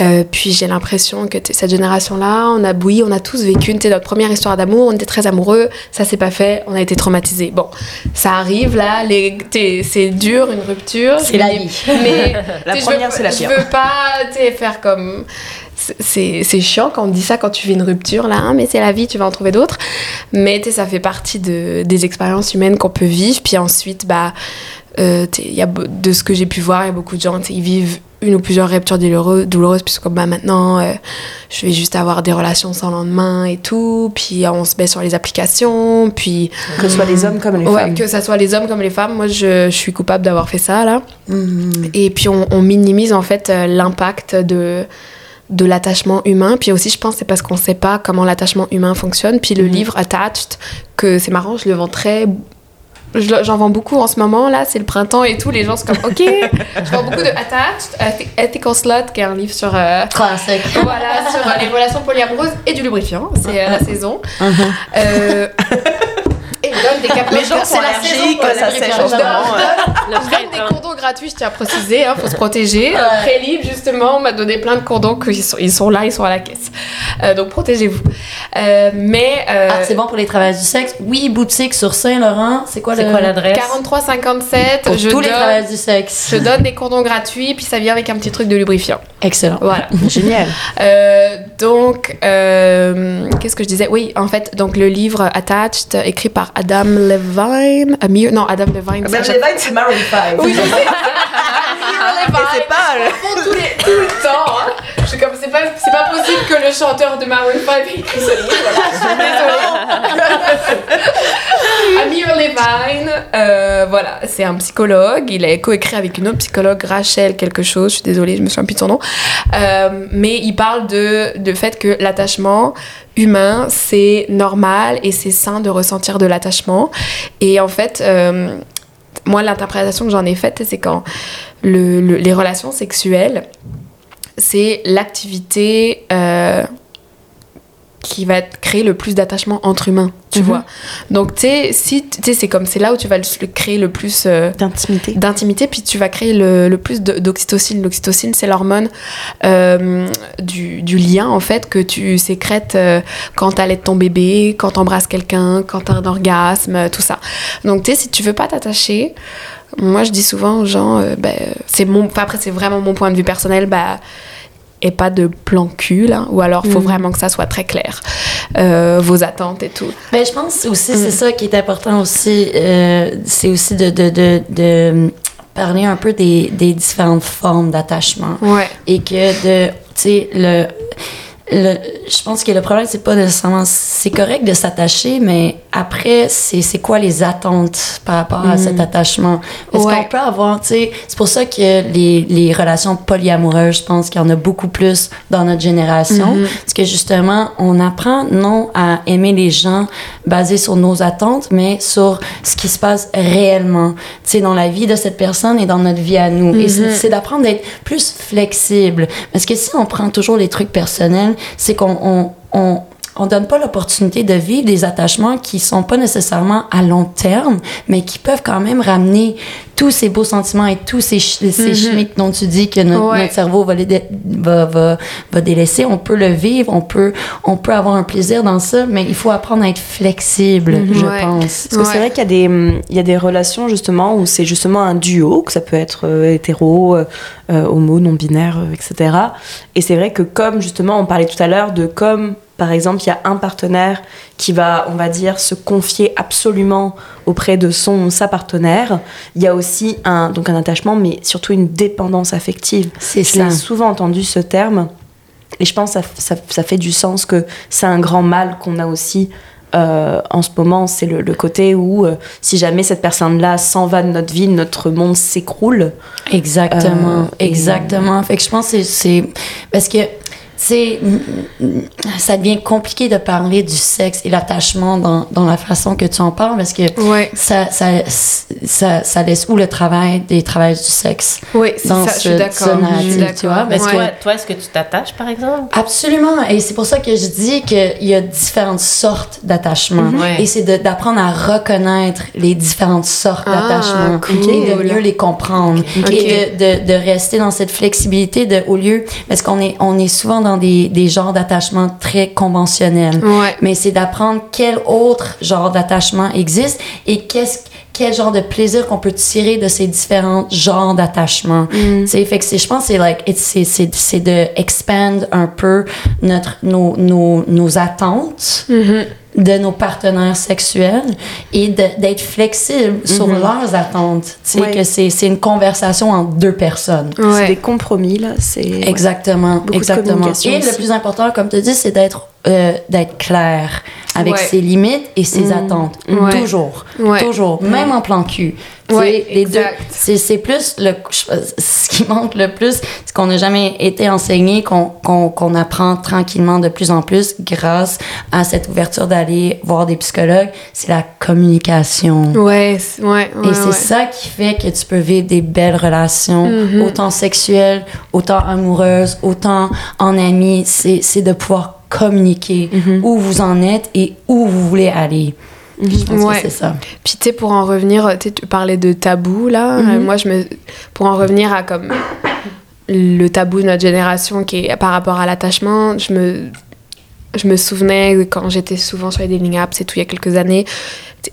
Euh, puis j'ai l'impression que t'es- cette génération-là, on a oui, on a tous vécu t'es notre première histoire d'amour, on était très amoureux, ça s'est pas fait, on a été traumatisés. Bon, ça arrive là, les, t'es- c'est dur, une rupture. C'est la vie. Mais La je première, c'est la Je pire. veux pas faire comme. C'est c'est chiant quand on dit ça quand tu vis une rupture, là, hein, mais c'est la vie, tu vas en trouver d'autres. Mais ça fait partie de, des expériences humaines qu'on peut vivre. Puis ensuite, bah, euh, y a, de ce que j'ai pu voir, il y a beaucoup de gens, ils vivent une ou plusieurs ruptures douloureuses, douloureuses puisque bah, maintenant, euh, je vais juste avoir des relations sans lendemain et tout. Puis on se met sur les applications. Puis Que ce soit les hommes comme les ouais, femmes. que ça soit les hommes comme les femmes. Moi, je, je suis coupable d'avoir fait ça, là. Mhm. Et puis on, on minimise en fait euh, l'impact de, de l'attachement humain. Puis aussi, je pense, c'est parce qu'on ne sait pas comment l'attachement humain fonctionne. Puis le Mhm. livre Attached, que c'est marrant, je le vends très. J'en vends beaucoup en ce moment, là, c'est le printemps et tout. Les gens sont comme, ok, je vends beaucoup de Attached, Ethi- Ethical Slut, qui est un livre sur, euh, voilà, sur euh, les relations polyamoureuses et du lubrifiant. C'est euh, la saison. Euh, je donne des cap- Les gens sont allergiques, ça sèche en je donne des condoms gratuits, je tiens à préciser, hein, faut se protéger. Euh, Prélib, justement, on m'a donné plein de condoms, qu'ils sont, ils sont là, ils sont à la caisse. Euh, donc protégez-vous. Euh, mais. euh, Ah, c'est bon pour les travailleurs du sexe. Oui, boutique sur Saint-Laurent. C'est quoi, C'est le- quoi l'adresse? 43,57, Pour je tous les travailleurs du sexe. je donne des condoms gratuits, puis ça vient avec un petit truc de lubrifiant. Excellent. Voilà. Génial. Euh, donc, euh, qu'est-ce que je disais? Oui, en fait, donc le livre Attached, écrit par Adam Levine. Amir, non, Adam Levine. Les vibes, c'est Maroon 5. Oui, je sais. C'est pas. euh, font tous les- tout le temps. C'est pas, possible que le chanteur de Maroon 5 ait écrit ce livre. Je. Amir Levine, euh, voilà, c'est un psychologue. Il a coécrit avec une autre psychologue, Rachel quelque chose. Je suis désolée, je me souviens plus de son nom. Euh, mais il parle de, de fait que l'attachement humain, c'est normal et c'est sain de ressentir de l'attachement. Et en fait, euh, moi, l'interprétation que j'en ai faite, c'est quand le- le- les relations sexuelles, c'est l'activité euh, qui va créer le plus d'attachement entre humains, tu Mhm. vois. Donc, tu sais, si, c'est comme, c'est là où tu vas le, créer le plus euh, D'intimité. d'intimité, puis tu vas créer le, le plus de- d'oxytocine. L'oxytocine, c'est l'hormone euh, du, du lien, en fait, que tu sécrètes euh, quand t'allaites ton bébé, quand t'embrasses quelqu'un, quand t'as un orgasme, tout ça. Donc, tu sais, si tu veux pas t'attacher, moi, je dis souvent aux gens, ben, c'est mon, enfin, après, c'est vraiment mon point de vue personnel, bah, et pas de plan cul, là, ou alors faut Mhm. vraiment que ça soit très clair, euh, vos attentes et tout. Ben, je pense aussi, Mm. c'est ça qui est important aussi. euh, c'est aussi de, de, de, de parler un peu des, des différentes formes d'attachement. Ouais. Et que de, tu sais, le, le, je pense que le problème, c'est pas nécessairement, c'est correct de s'attacher, mais après, c'est, c'est quoi les attentes par rapport à cet attachement? Parce Ouais. qu'on peut avoir, tu sais, c'est pour ça que les, les relations polyamoureuses, je pense qu'il y en a beaucoup plus dans notre génération. Parce que justement, on apprend non à aimer les gens basés sur nos attentes, mais sur ce qui se passe réellement, tu sais, dans la vie de cette personne et dans notre vie à nous. Et c'est, c'est d'apprendre d'être plus flexible. Parce que si on prend toujours les trucs personnels, c'est qu'on on, on, on donne pas l'opportunité de vivre des attachements qui sont pas nécessairement à long terme, mais qui peuvent quand même ramener tous ces beaux sentiments et tous ces, ch- ces chimiques dont tu dis que notre, Ouais. notre cerveau va, les dé- va, va, va délaisser. On peut le vivre, on peut, on peut avoir un plaisir dans ça, mais il faut apprendre à être flexible, je Ouais. pense. Parce que c'est vrai qu'il y, a des, il y a des relations justement où c'est justement un duo, que ça peut être euh, hétéro, euh, euh, homo, non-binaire, euh, etc. Et c'est vrai que comme justement on parlait tout à l'heure de comme par exemple il y a un partenaire qui va, on va dire, se confier absolument auprès de son sa partenaire, il y a aussi un, donc un attachement, mais surtout une dépendance affective. C'est ça. l'ai souvent entendu ce terme, et je pense que ça, ça, ça fait du sens que c'est un grand mal qu'on a aussi euh, en ce moment. C'est le, le côté où, euh, si jamais cette personne-là s'en va de notre vie, notre monde s'écroule. Exactement, Euh, et- exactement. Fait que je pense que c'est- parce que sais, ça devient compliqué de parler du sexe et l'attachement dans, dans la façon que tu en parles parce que Ouais. ça, ça, ça, ça laisse où le travail des travailleurs du sexe Oui, c'est dans ça, je ce- suis d'accord. Je narratif, suis tu vois, d'accord. Parce Ouais. toi, toi est-ce que tu t'attaches, par exemple? Absolument. Et c'est pour ça que je dis qu'il y a différentes sortes d'attachement. Mhm. Ouais. Et c'est de- d'apprendre à reconnaître les différentes sortes Ah, d'attachement cool. et de mieux les comprendre. Et de, de, de rester dans cette flexibilité de, au lieu, parce qu'on est, on est souvent dans des, des genres d'attachement très conventionnels. Ouais. Mais c'est d'apprendre quel autre genre d'attachement existe et qu'est-ce quel genre de plaisir qu'on peut tirer de ces différents genres d'attachement. Mm. Tu sais, fait que c'est, je pense, que c'est like, c'est, c'est, c'est de expand un peu notre, nos, nos, nos attentes Mhm. De nos partenaires sexuels et d'être flexible sur leurs attentes. Tu sais, Ouais. que c'est, c'est une conversation entre deux personnes. C'est Ouais. des compromis, là. C'est. Exactement, Beaucoup de exactement. communication Et le plus important, comme tu dis, c'est d'être euh, d'être clair avec Ouais. ses limites et ses Mm. attentes. Ouais. Toujours, Ouais. toujours, même en plan cul. Les deux, c'est plus le ce qui manque le plus, c'est qu'on n'a jamais été enseigné, qu'on qu'on qu'on apprend tranquillement de plus en plus grâce à cette ouverture d'aller voir des psychologues, c'est la communication. Ouais, ouais, ouais, Et c'est ça qui fait que tu peux vivre des belles relations, Mhm. autant sexuelles, autant amoureuses, autant en amis. C'est c'est de pouvoir communiquer Mhm. où vous en êtes et où vous voulez aller. Je pense Ouais. que c'est ça. Puis tu sais, pour en revenir, tu parlais de tabou là. Mhm. Euh, moi, je me, pour en revenir à comme le tabou de notre génération qui est par rapport à l'attachement, je me, je me souvenais quand j'étais souvent sur les dating apps et tout il y a quelques années,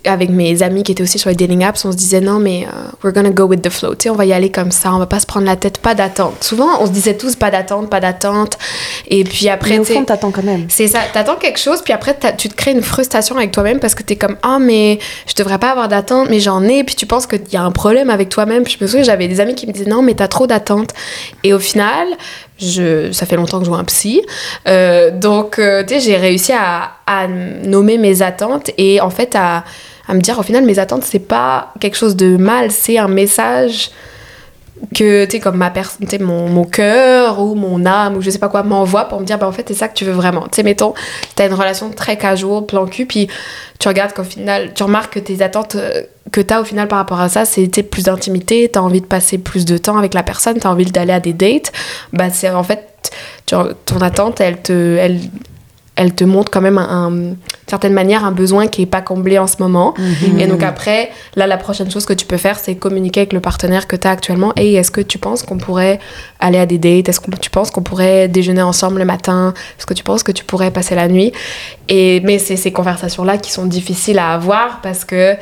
avec mes amis qui étaient aussi sur les dating apps, on se disait non mais euh, we're gonna go with the flow, tu sais, on va y aller comme ça, on va pas se prendre la tête, pas d'attente. Souvent, on se disait tous pas d'attente, pas d'attente, et puis après, Mais au fond, t'attends quand même. c'est ça, t'attends quelque chose, puis après tu te crées une frustration avec toi-même parce que t'es comme ah mais je devrais pas avoir d'attente, mais j'en ai, puis tu penses qu'il y a un problème avec toi-même. Puis je me souviens, j'avais des amis qui me disaient non mais t'as trop d'attente. Et au final, je, ça fait longtemps que je vois un psy, Euh, donc euh, tu sais j'ai réussi à, à nommer mes attentes et en fait à, à me dire au final mes attentes c'est pas quelque chose de mal, c'est un message que tu sais comme ma personne mon, mon cœur ou mon âme ou je sais pas quoi m'envoie pour me dire bah en fait c'est ça que tu veux vraiment. Tu sais mettons t'as une relation très casual plan cul puis tu regardes qu'au final tu remarques que tes attentes euh, que t'as au final par rapport à ça c'est plus d'intimité t'as envie de passer plus de temps avec la personne t'as envie d'aller à des dates. Bah c'est en fait tu- ton attente elle te elle elle te montre quand même un, certaine manière un besoin qui est pas comblé en ce moment Mhm. et donc après, là, la prochaine chose que tu peux faire, c'est communiquer avec le partenaire que tu as actuellement. Et est-ce que tu penses qu'on pourrait aller à des dates? Est-ce que tu penses qu'on pourrait déjeuner ensemble le matin? Est-ce que tu penses que tu pourrais passer la nuit? Et, Mais c'est ces conversations-là qui sont difficiles à avoir parce que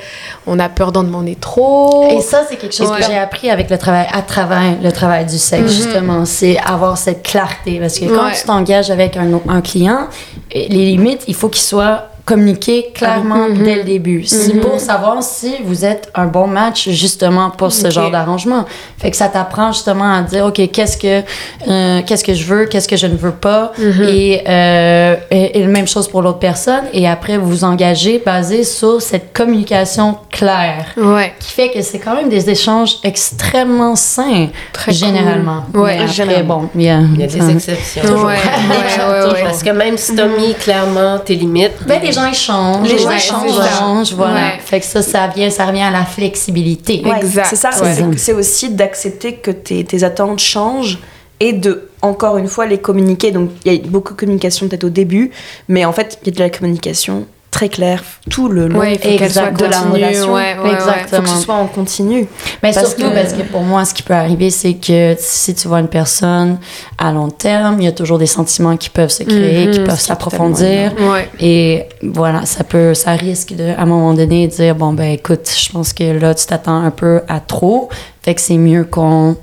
on a peur d'en demander trop. Et ça, c'est quelque chose que j'ai appris avec le travail, à travers le travail du sexe, Mhm. justement. C'est avoir cette clarté. Parce que quand Ouais. tu t'engages avec un, un client, les limites, il faut qu'ils soient communiquées clairement Mhm. dès le début. C'est Mhm. pour savoir si vous êtes un bon match, justement, pour ce genre d'arrangement. Fait que ça t'apprend, justement, à dire, OK, qu'est-ce que, euh, qu'est-ce que je veux, qu'est-ce que je ne veux pas. Mhm. Et, euh, et, et la même chose pour l'autre personne. Et après, vous vous engagez basé sur cette communication claire Ouais. qui fait que c'est quand même des échanges extrêmement sains, Très généralement. cool. Ouais, après, généralement. bon, il y a, Il y a des exceptions. Ouais, ouais, ouais, ouais. Parce que même si t'as mis clairement tes limites, Ben, les gens échangent, Les les gens échangent, voilà. Ouais. Fait que ça, ça vient, ça revient à la flexibilité. Ouais. Exact. C'est ça, c'est aussi d'accepter que tes, tes attentes changent et de, encore une fois, les communiquer. Donc, il y a beaucoup de communication peut-être au début, mais en fait, il y a de la communication très claire tout le long. Ouais, Exact. de la relation. Ouais, ouais, ouais. Exact. faut que ce soit en continu. Mais Parce surtout que- parce que pour moi, ce qui peut arriver, c'est que si tu vois une personne à long terme, il y a toujours des sentiments qui peuvent se créer, Mhm, qui peuvent qui est s'approfondir. Ouais. Et voilà, ça peut, ça risque de, à un moment donné, dire bon ben écoute, je pense que là tu t'attends un peu à trop, fait que c'est mieux qu'on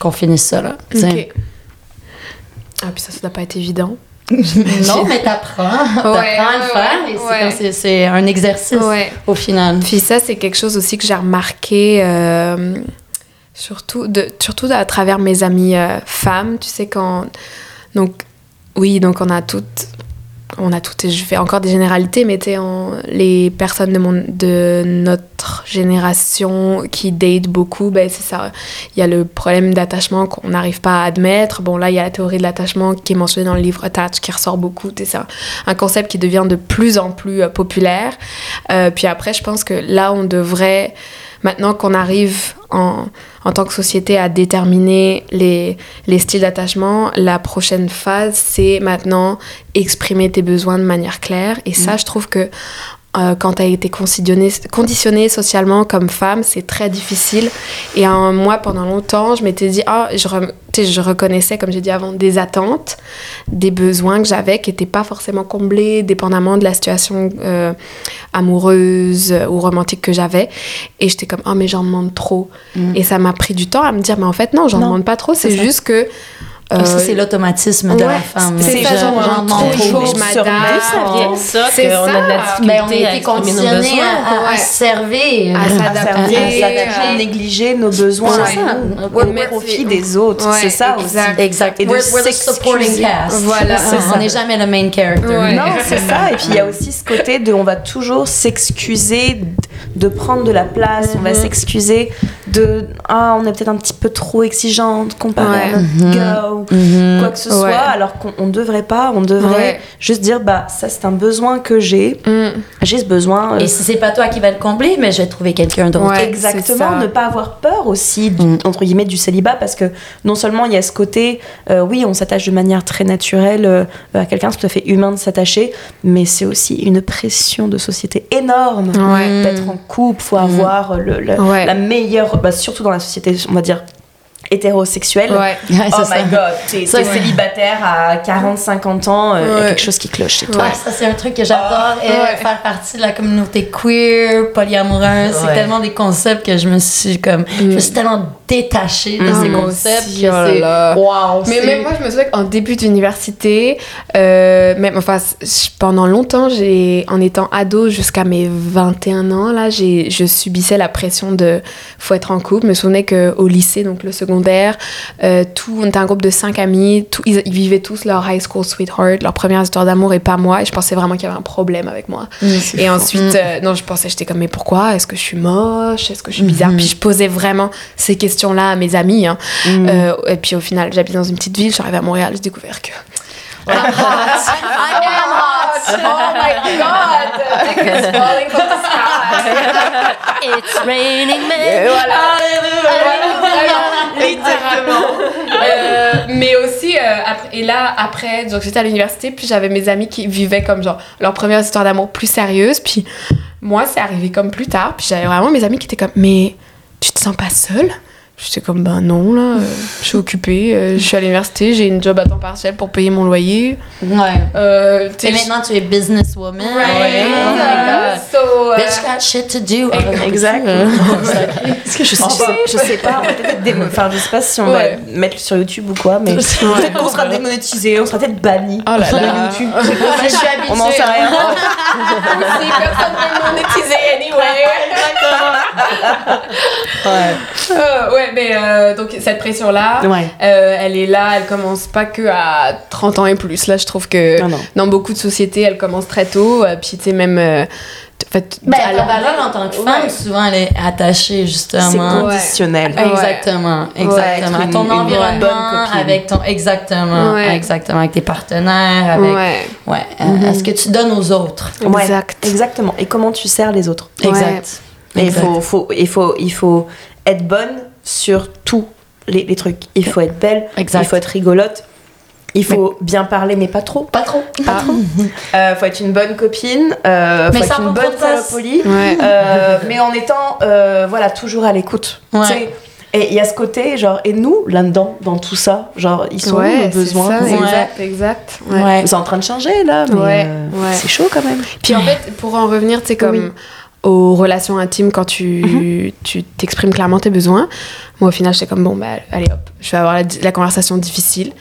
qu'on finisse ça là. Ah, puis ça, ça doit pas être évident. Non, mais t'apprends, t'apprends Ouais, à le ouais, faire. et c'est ouais. un exercice Ouais. au final. Puis ça, c'est quelque chose aussi que j'ai remarqué, euh, surtout, de, surtout à travers mes amies euh, femmes. Tu sais, quand. Donc, oui, donc on a toutes. On a toutes, je fais encore des généralités, mais en- les personnes de, notre génération qui datent beaucoup, ben c'est ça. Il y a le problème d'attachement qu'on n'arrive pas à admettre. Bon, là, il y a la théorie de l'attachement qui est mentionnée dans le livre Attach, qui ressort beaucoup. C'est un, un concept qui devient de plus en plus euh, populaire. Euh, puis après, je pense que là, on devrait, maintenant qu'on arrive en, en tant que société à déterminer les, les styles d'attachement, la prochaine phase, c'est maintenant exprimer tes besoins de manière claire. Et ça, je trouve que euh, quand tu as été conditionné, conditionné socialement comme femme, c'est très difficile. Et moi, pendant longtemps, je m'étais dit, ah, je, re- reconnaissais, comme j'ai dit avant, des attentes, des besoins que j'avais qui n'étaient pas forcément comblés, dépendamment de la situation euh, amoureuse ou romantique que j'avais. Et j'étais comme, oh, mais j'en demande trop. Et ça m'a pris du temps à me dire, mais en fait, non, j'en demande pas trop, c'est juste que. Ah, ça, euh, c'est l'automatisme de la ouais, femme. c'est ça, genre, demande trop trop. chaud, je Sur m'adapte. deux, ça C'est ça C'est qu'on a de la ça. difficulté Ben, on a à été conditionnés besoins. à, à Ouais. servir. À à s'adapter, s'adapter, euh, négliger nos besoins Ouais. à nous, Ouais, au merci. profit des autres. Ouais, c'est ça exact. aussi. Exact. Et de we're, we're the supporting cast. Voilà. On n'est jamais le main character. Ouais. Non, c'est ça. Et puis il y a aussi ce côté de on va toujours s'excuser de prendre de la place, on va s'excuser de ah, on est peut-être un petit peu trop exigeante comparé Ouais. à notre gars ou Mhm. quoi que ce Ouais. soit, alors qu'on on devrait pas, on devrait Ouais. juste dire bah ça c'est un besoin que j'ai, mm, j'ai ce besoin. euh, Et si c'est pas toi qui va le combler, mais je vais trouver quelqu'un d'autre. Ouais. Exactement, ne pas avoir peur aussi, du- Mm. entre guillemets, du célibat, parce que non seulement il y a ce côté, euh, oui, on s'attache de manière très naturelle euh, à quelqu'un, c'est tout à fait humain de s'attacher, mais c'est aussi une pression de société énorme Ouais. d'être en couple, faut avoir le- le- Ouais. la meilleure, bah, surtout dans la société, on va dire, hétérosexuelle. Ouais. Ouais, Oh c'est ça. my god, t'es célibataire à 40-50 ans, euh, il y a quelque chose qui cloche chez toi. Ouais, ça c'est un truc que j'adore, euh, ouais. faire partie de la communauté queer, polyamoureuse. C'est tellement des concepts que je me suis comme, je me suis tellement détachée de ces moi concepts que oh wow. Mais même moi, je me souviens qu'en début d'université, euh, même, enfin, pendant longtemps, j'ai, en étant ado jusqu'à mes 21 ans, là, j'ai, je subissais la pression de faut être en couple. Je me souvenais qu'au lycée, donc le secondaire, euh, tout, on était un groupe de cinq amis, tout, ils, ils vivaient tous leur high school sweetheart, leur première histoire d'amour et pas moi. Et je pensais vraiment qu'il y avait un problème avec moi. Et ensuite, euh, non, je pensais, j'étais comme, mais pourquoi? Est-ce que je suis moche? Est-ce que je suis bizarre? Puis je posais vraiment ces questions-là à mes amis. hein. Euh, et puis au final, j'habite dans une petite ville, je suis arrivée à Montréal, j'ai découvert que hot. I am hot. Oh my god. Dick is falling from the sky. It's raining men. Voilà. Littéralement. Euh, mais aussi, euh, après, et là, après, donc j'étais à l'université, puis j'avais mes amis qui vivaient comme genre leur première histoire d'amour plus sérieuse, puis moi, c'est arrivé comme plus tard, puis j'avais vraiment mes amis qui étaient comme, mais tu te sens pas seule? J'étais comme, ben non, là, euh, je suis occupée, euh, je suis à l'université, j'ai une job à temps partiel pour payer mon loyer. Ouais. Euh, Et maintenant, tu es businesswoman. Right. Oh my god. So, Bitch got shit to do. Exact. Est-ce que je sais, je sais, je sais pas, on va peut-être être enfin je sais pas si on Ouais. va mettre sur YouTube ou quoi, mais peut-être qu'on sera démonétisé, on sera peut-être banni Oh là là. YouTube. je suis habituée. On n'en sait rien. Si personne peut monétiser anyway. Euh, ouais, mais euh, donc cette pression-là, Ouais. euh, elle est là, elle commence pas que à 30 ans et plus. Là, je trouve que Non, non. dans beaucoup de sociétés, elle commence très tôt. euh, puis tu sais, même. euh, en fait, Ben, à leur- valeur en tant que femme, Ouais. souvent, elle est attachée, C'est justement. conditionnel. Ouais. Exactement, exactement. une- ton une environnement, avec ton. Exactement, Ouais. exactement. Avec tes partenaires, avec. Ouais. Ouais. euh, Est-ce que tu donnes aux autres? Ouais, Exact. Exactement. Et comment tu sers les autres Ouais. Exact. Et il Exact. faut, faut, il, faut, il faut être bonne sur tous les, les trucs. Il faut être belle, Exact. il faut être rigolote, il faut bien parler, mais pas trop. Pas trop. Pas trop. Euh, faut être une bonne copine, euh, Mais faut ça être une bonne salopolie, Ouais. euh, mais en étant euh, voilà, toujours à l'écoute. Ouais. Et il y a ce côté, genre, et nous, là-dedans, dans tout ça, genre, ils sont où Ouais, nos c'est besoins ça, exact, exact. C'est en train de changer, là, mais euh, c'est chaud quand même. Puis en fait, pour en revenir, sais, comme Oui. Aux relations intimes, quand tu tu t'exprimes clairement tes besoins, moi au final, j'étais comme, bon, bah, allez hop, je vais avoir la, la conversation difficile.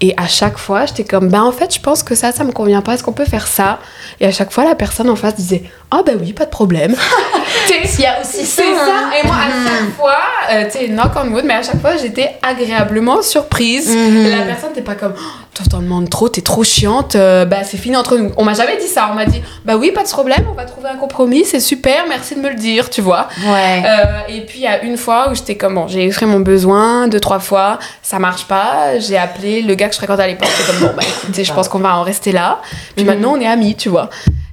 Et à chaque fois, j'étais comme, ben en fait, je pense que ça, ça me convient pas. Est-ce qu'on peut faire ça? Et à chaque fois, la personne en face disait, ah ben oui, pas de problème. Il y a aussi ça. c'est ça. hein. Et moi, à chaque fois, euh, tu sais, knock on wood, mais à chaque fois, j'étais agréablement surprise. Mhm. La personne n'était pas comme, Oh, toi t'en demandes trop, t'es trop chiante, euh, bah c'est fini entre nous. On m'a jamais dit ça, on m'a dit, bah oui, pas de problème, on va trouver un compromis, c'est super, merci de me le dire, tu vois. Ouais. Euh, et puis il y a une fois où j'étais comme, bon, j'ai exprimé mon besoin, deux, trois fois, ça marche pas, j'ai appelé le gars que je fréquentais à l'époque, j'étais comme, bon, bah écoutez, je pense qu'on va en rester là. Puis maintenant on est amis, tu vois.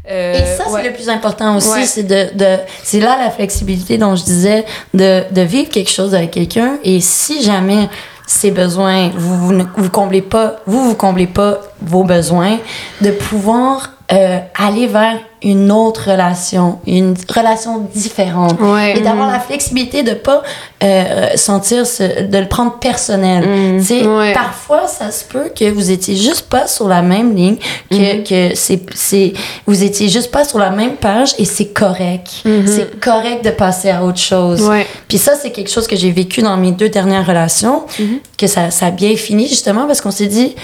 Euh, Et ça, ouais. c'est le plus important aussi, Ouais. c'est de, de c'est là la flexibilité dont je disais, de, de vivre quelque chose avec quelqu'un. Et si jamais ces besoins, vous, vous ne vous comblez pas, vous vous comblez pas vos besoins, de pouvoir euh, aller vers une autre relation, une relation différente. Ouais. Et d'avoir la flexibilité de pas euh, sentir, ce, de le prendre personnel. Sais, Ouais. parfois, ça se peut que vous étiez juste pas sur la même ligne, que, Mm-hmm. que c'est, c'est, vous étiez juste pas sur la même page et c'est correct. C'est correct de passer à autre chose. Mm-hmm. Ouais. Puis ça, c'est quelque chose que j'ai vécu dans mes deux dernières relations, Mm-hmm. que ça, ça a bien fini justement parce qu'on s'est dit,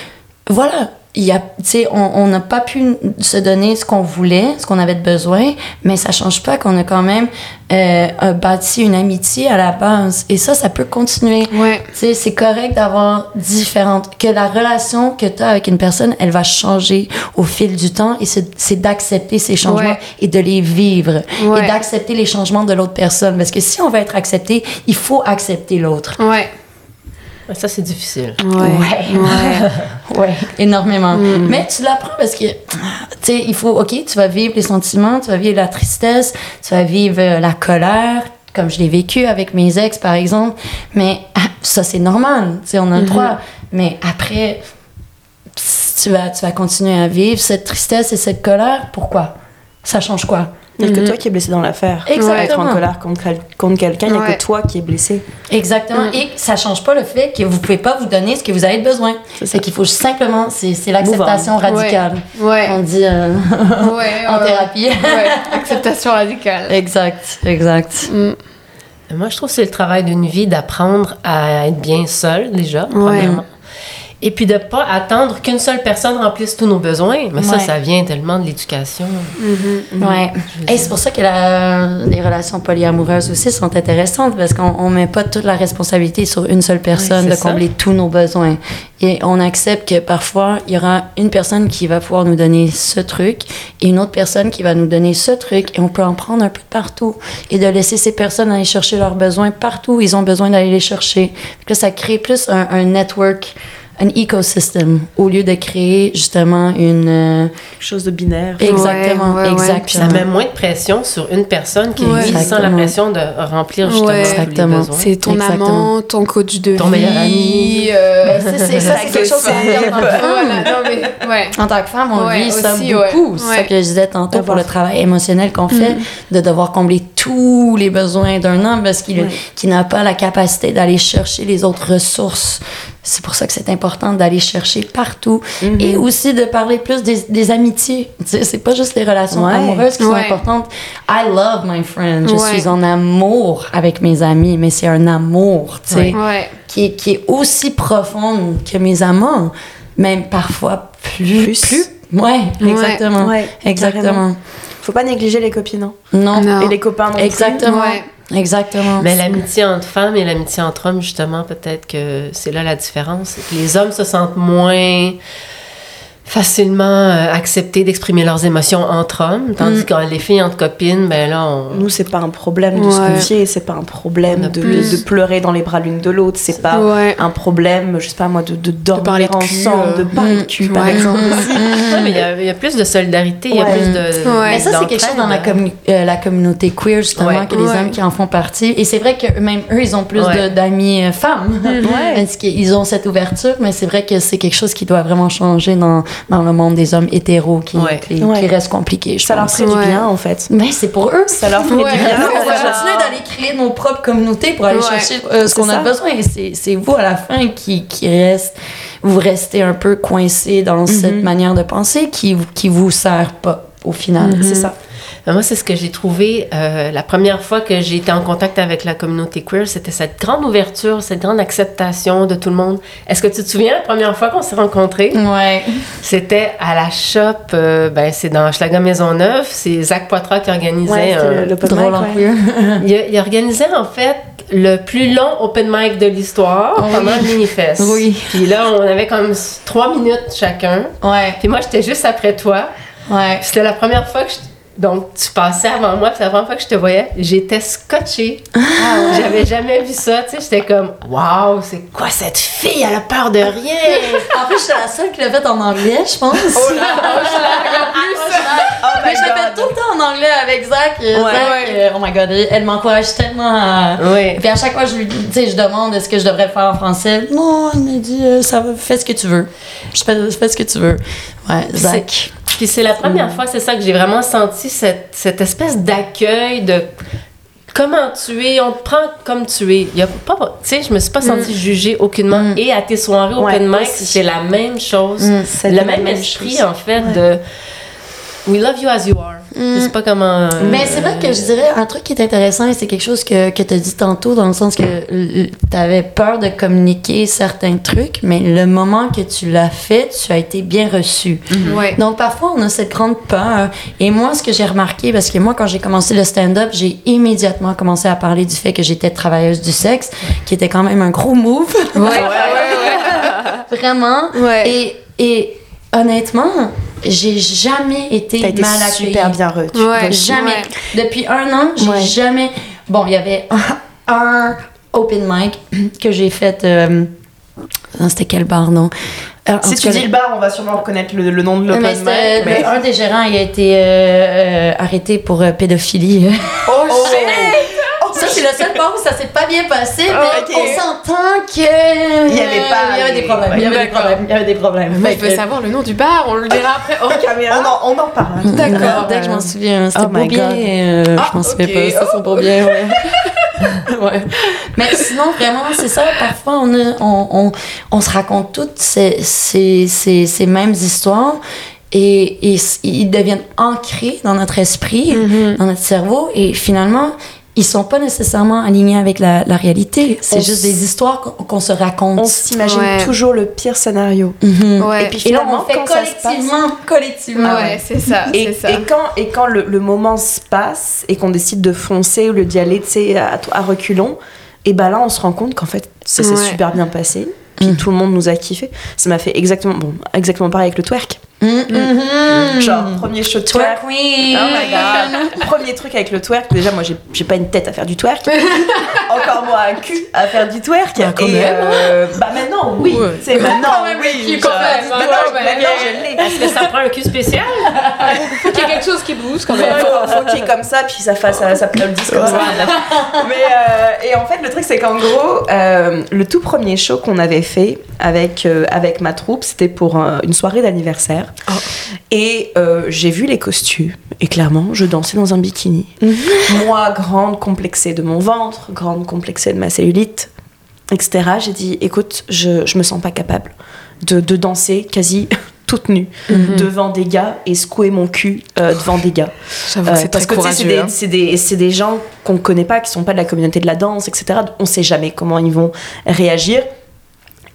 voilà, il y a, tu sais, on on n'a pas pu se donner ce qu'on voulait, ce qu'on avait de besoin, mais ça change pas qu'on a quand même euh, bâti une amitié à la base. Et ça, ça peut continuer. Ouais. Tu sais, c'est correct d'avoir différentes, que la relation que tu as avec une personne, elle va changer au fil du temps et c'est c'est d'accepter ces changements Ouais. et de les vivre Ouais. et d'accepter les changements de l'autre personne. Parce que si on veut être accepté, il faut accepter l'autre. Ouais. Ça, c'est difficile. Ouais. Ouais. Ouais. Ouais, énormément. Mm. Mais tu l'apprends parce que, tu sais, il faut, OK, tu vas vivre les sentiments, tu vas vivre la tristesse, tu vas vivre euh, la colère, comme je l'ai vécu avec mes ex, par exemple. Mais ah, ça, c'est normal, tu sais, on a Mm-hmm. le droit. Mais après, tu vas, tu vas continuer à vivre cette tristesse et cette colère. Pourquoi? Ça change quoi? Il n'y a Mhm. que toi qui es blessé dans l'affaire. Exactement. Être en colère contre, contre quelqu'un, il n'y a Ouais. que toi qui es blessé. Exactement. Et ça change pas le fait que vous pouvez pas vous donner ce que vous avez besoin. C'est qu'il faut simplement, c'est c'est l'acceptation radicale. Ouais. On dit euh, Ouais. en ouais. thérapie. Ouais. Acceptation radicale. Exact, exact. Mm. Moi, je trouve que c'est le travail d'une vie d'apprendre à être bien seul, déjà, premièrement. Et puis de ne pas attendre qu'une seule personne remplisse tous nos besoins. Mais ça, Ouais. ça vient tellement de l'éducation. Ouais. Et c'est pour ça que la- les relations polyamoureuses aussi sont intéressantes parce qu'on on met pas toute la responsabilité sur une seule personne Oui, de ça. combler tous nos besoins. Et on accepte que parfois, il y aura une personne qui va pouvoir nous donner ce truc et une autre personne qui va nous donner ce truc et on peut en prendre un peu de partout et de laisser ces personnes aller chercher leurs besoins partout où ils ont besoin d'aller les chercher. Que là, ça crée plus un, un network, un ecosystem au lieu de créer justement une... euh, Quelque chose de binaire. exactement, ouais, ouais. Puis ça exactement. met moins de pression sur une personne qui, Ouais. lui, sent la Exactement. pression de remplir justement Ouais. tous les Exactement. besoins. C'est ton Exactement. amant, ton coach de Ton vie. meilleur ami. euh, c'est- c'est- ça, c'est quelque chose vit en tant que femme. Voilà, non mais ouais. En tant que femme, on Ouais, vit ça aussi, beaucoup. ouais. C'est ça Ouais. Que je disais tantôt pour le travail émotionnel qu'on fait, de devoir combler tous les besoins d'un homme parce qu'il Ouais. qu'il n'a pas la capacité d'aller chercher les autres ressources. C'est pour ça que c'est important d'aller chercher partout Mm-hmm. et aussi de parler plus des, des amitiés. C'est pas juste les relations Ouais. amoureuses qui sont importantes. I love my friends. Je Ouais. suis en amour avec mes amis, mais c'est un amour, tu sais qui est, qui est aussi profonde que mes amants, même parfois plus. Plus? Ouais, exactement. Ouais, exactement. carrément. Faut pas négliger les copines. hein. Non. Non. Et les copains non plus. Exactement. Ouais. Exactement. Mais l'amitié entre femmes et l'amitié entre hommes, justement, peut-être que c'est là la différence. Les hommes se sentent moins facilement euh, acceptés d'exprimer leurs émotions entre hommes, tandis Mm. que les filles entre copines, ben là, on... Nous, c'est pas un problème de se Ouais. confier, c'est pas un problème de, plus. de pleurer dans les bras l'une de l'autre, c'est pas Ouais. un problème, je sais pas moi, de, de dormir parler de cul, ensemble, euh. de parler de cul, par Ouais. exemple. Il y a- il y, a plus de solidarité, il y a plus de. Ouais. Mais ça, c'est quelque chose dans la, d'entraide. commu- euh, la communauté queer, justement, Ouais. que les Ouais. hommes qui en font partie. Et c'est vrai que même eux, ils ont plus d'amis euh, femmes. Ouais. Parce qu'ils ont cette ouverture, mais c'est vrai que c'est quelque chose qui doit vraiment changer dans, dans le monde des hommes hétéros qui, Ouais. qui, Ouais. qui reste compliqué, je Ça leur ferait Ouais. du bien, en fait. Mais c'est pour eux. Ça leur ferait Ouais. du bien. Nous, on va continuer d'aller créer nos propres communautés pour aller Ouais. chercher euh, ce qu'on a besoin. Et c'est, c'est vous, à la fin, qui, qui reste, vous restez un peu coincé dans cette manière de penser qui, qui vous sert pas. au final. C'est ça. Ben, moi, c'est ce que j'ai trouvé euh, la première fois que j'ai été en contact avec la communauté queer, c'était cette grande ouverture, cette grande acceptation de tout le monde. Est-ce que tu te souviens la première fois qu'on s'est rencontrés? Ouais. C'était à la shop, euh, ben, c'est dans Schlager Maisonneuve, c'est Zach Poitras qui organisait Ouais, un... le, le Drôle en queer. Il, organisait en fait le plus long open mic de l'histoire pendant le mini-fest. Oui. Puis là, on avait comme trois minutes chacun. Ouais. Puis moi, j'étais juste après toi. Ouais. C'était la première fois que je... Donc, tu passais avant moi, puis c'est la première fois que je te voyais. J'étais scotchée. J'avais jamais vu ça, tu sais. J'étais comme, waouh, c'est quoi cette fille? Elle a peur de rien. En plus, j'étais la seule qui l'a fait en anglais, je pense. Oh là, Oh Mais je l'ai fait tout le temps en anglais avec Zach. Euh, Ouais. Zach, euh, oh my god, elle, m'encourage tellement à... oui. Puis à chaque fois, je lui tu sais, je demande est-ce que je devrais le faire en français? Non, elle me dit, euh, ça va, fais ce que tu veux. Je fais, fais ce que tu veux. Ouais, Zach. Puis c'est la première fois, c'est ça que j'ai vraiment senti, cette, cette espèce d'accueil de comment tu es, on te prend comme tu es. Il y a pas, tu sais, je me suis pas sentie jugée aucunement. Mm. Et à tes soirées Ouais, open mic, c'est la même chose. Le la même, esprit, en fait, de We love you as you are. Je sais pas comment. euh, Mais c'est vrai que je dirais un truc qui est intéressant et c'est quelque chose que, que tu as dit tantôt dans le sens que tu avais peur de communiquer certains trucs, mais le moment que tu l'as fait, tu as été bien reçu. Ouais. Donc parfois on a cette grande peur. Et moi, ce que j'ai remarqué, parce que moi quand j'ai commencé le stand-up, j'ai immédiatement commencé à parler du fait que j'étais travailleuse du sexe, qui était quand même un gros move. Ouais, ouais, ouais. Vraiment. Ouais. Et, et honnêtement, j'ai jamais été, T'as été mal accueillie. super bien reçu. Ouais. Jamais. Ouais. Depuis un an, j'ai Ouais. jamais. Bon, il y avait un, un open mic que j'ai fait. euh, non, C'était quel bar, non? Euh, Si tu cas, dis le bar, on va sûrement reconnaître le, le nom de mais l'open mic. mais- un des gérants il a été euh, euh, arrêté pour euh, pédophilie. Oh, ça, c'est le seul bar où ça s'est pas bien passé, mais Oh, ok. on s'entend que. Il y avait pas Il y avait des problèmes. Il y avait des problèmes. Il y avait des problèmes. Moi, Fait je veux que- savoir le nom du bar, on le dira après hors caméra. on, en, on en parle. D'accord. Dès que je m'en souviens, c'était Oh my bien. God. euh, Ah, je m'en souviens pas. Ça, c'est pas bien, ouais. ouais. Mais sinon, vraiment, c'est ça. Parfois, on, a- on, on, on se raconte toutes ces, ces, ces, ces mêmes histoires. Et, et ils deviennent ancrés dans notre esprit, dans notre cerveau. Et finalement, ils sont pas nécessairement alignés avec la, la réalité. C'est juste des histoires qu'on se raconte. On s'imagine Ouais. toujours le pire scénario. Mhm. Ouais. Et puis Et là, finalement, on fait quand ça se passe- collectivement, collectivement. ouais, c'est ça, Et, c'est ça. et quand, et quand le, le moment se passe et qu'on décide de foncer au lieu d'y aller tu sais, à, à reculons, et ben là on se rend compte qu'en fait ça s'est Ouais. super bien passé. Puis tout le monde nous a kiffé. Ça m'a fait exactement, bon, exactement pareil avec le twerk. Mhm. Genre, premier show de twerk. Twerk queen. Oh my god. Premier truc avec le twerk. Déjà, moi, j'ai- j'ai pas une tête à faire du twerk. Encore moins un cul à faire du twerk. Bah, quand Et, même. euh, bah maintenant, oui. Ouais. C'est maintenant, Quand même, oui. le quand même, maintenant, je l'ai. Est-ce que ça prend un cul spécial? Faut qu'il y ait quelque chose qui bouge quand Il même. faut, faut qu'il y ait comme ça, puis ça fasse ça, ça le disque comme ça. Mais euh, et en fait, le truc c'est qu'en gros, euh, le tout premier show qu'on avait fait avec euh, avec ma troupe, c'était pour euh, une soirée d'anniversaire. Et euh, j'ai vu les costumes et clairement, je dansais dans un bikini. Moi, grande complexée de mon ventre, grande complexée de ma cellulite, etc. J'ai dit, écoute, je je me sens pas capable de, de danser quasi toute nue devant des gars et secouer mon cul euh, devant des gars. J'avoue Euh, que c'est parce très que tu sais, c'est des, hein. c'est des, c'est des gens qu'on connaît pas, qui sont pas de la communauté de la danse, etc. On sait jamais comment ils vont réagir.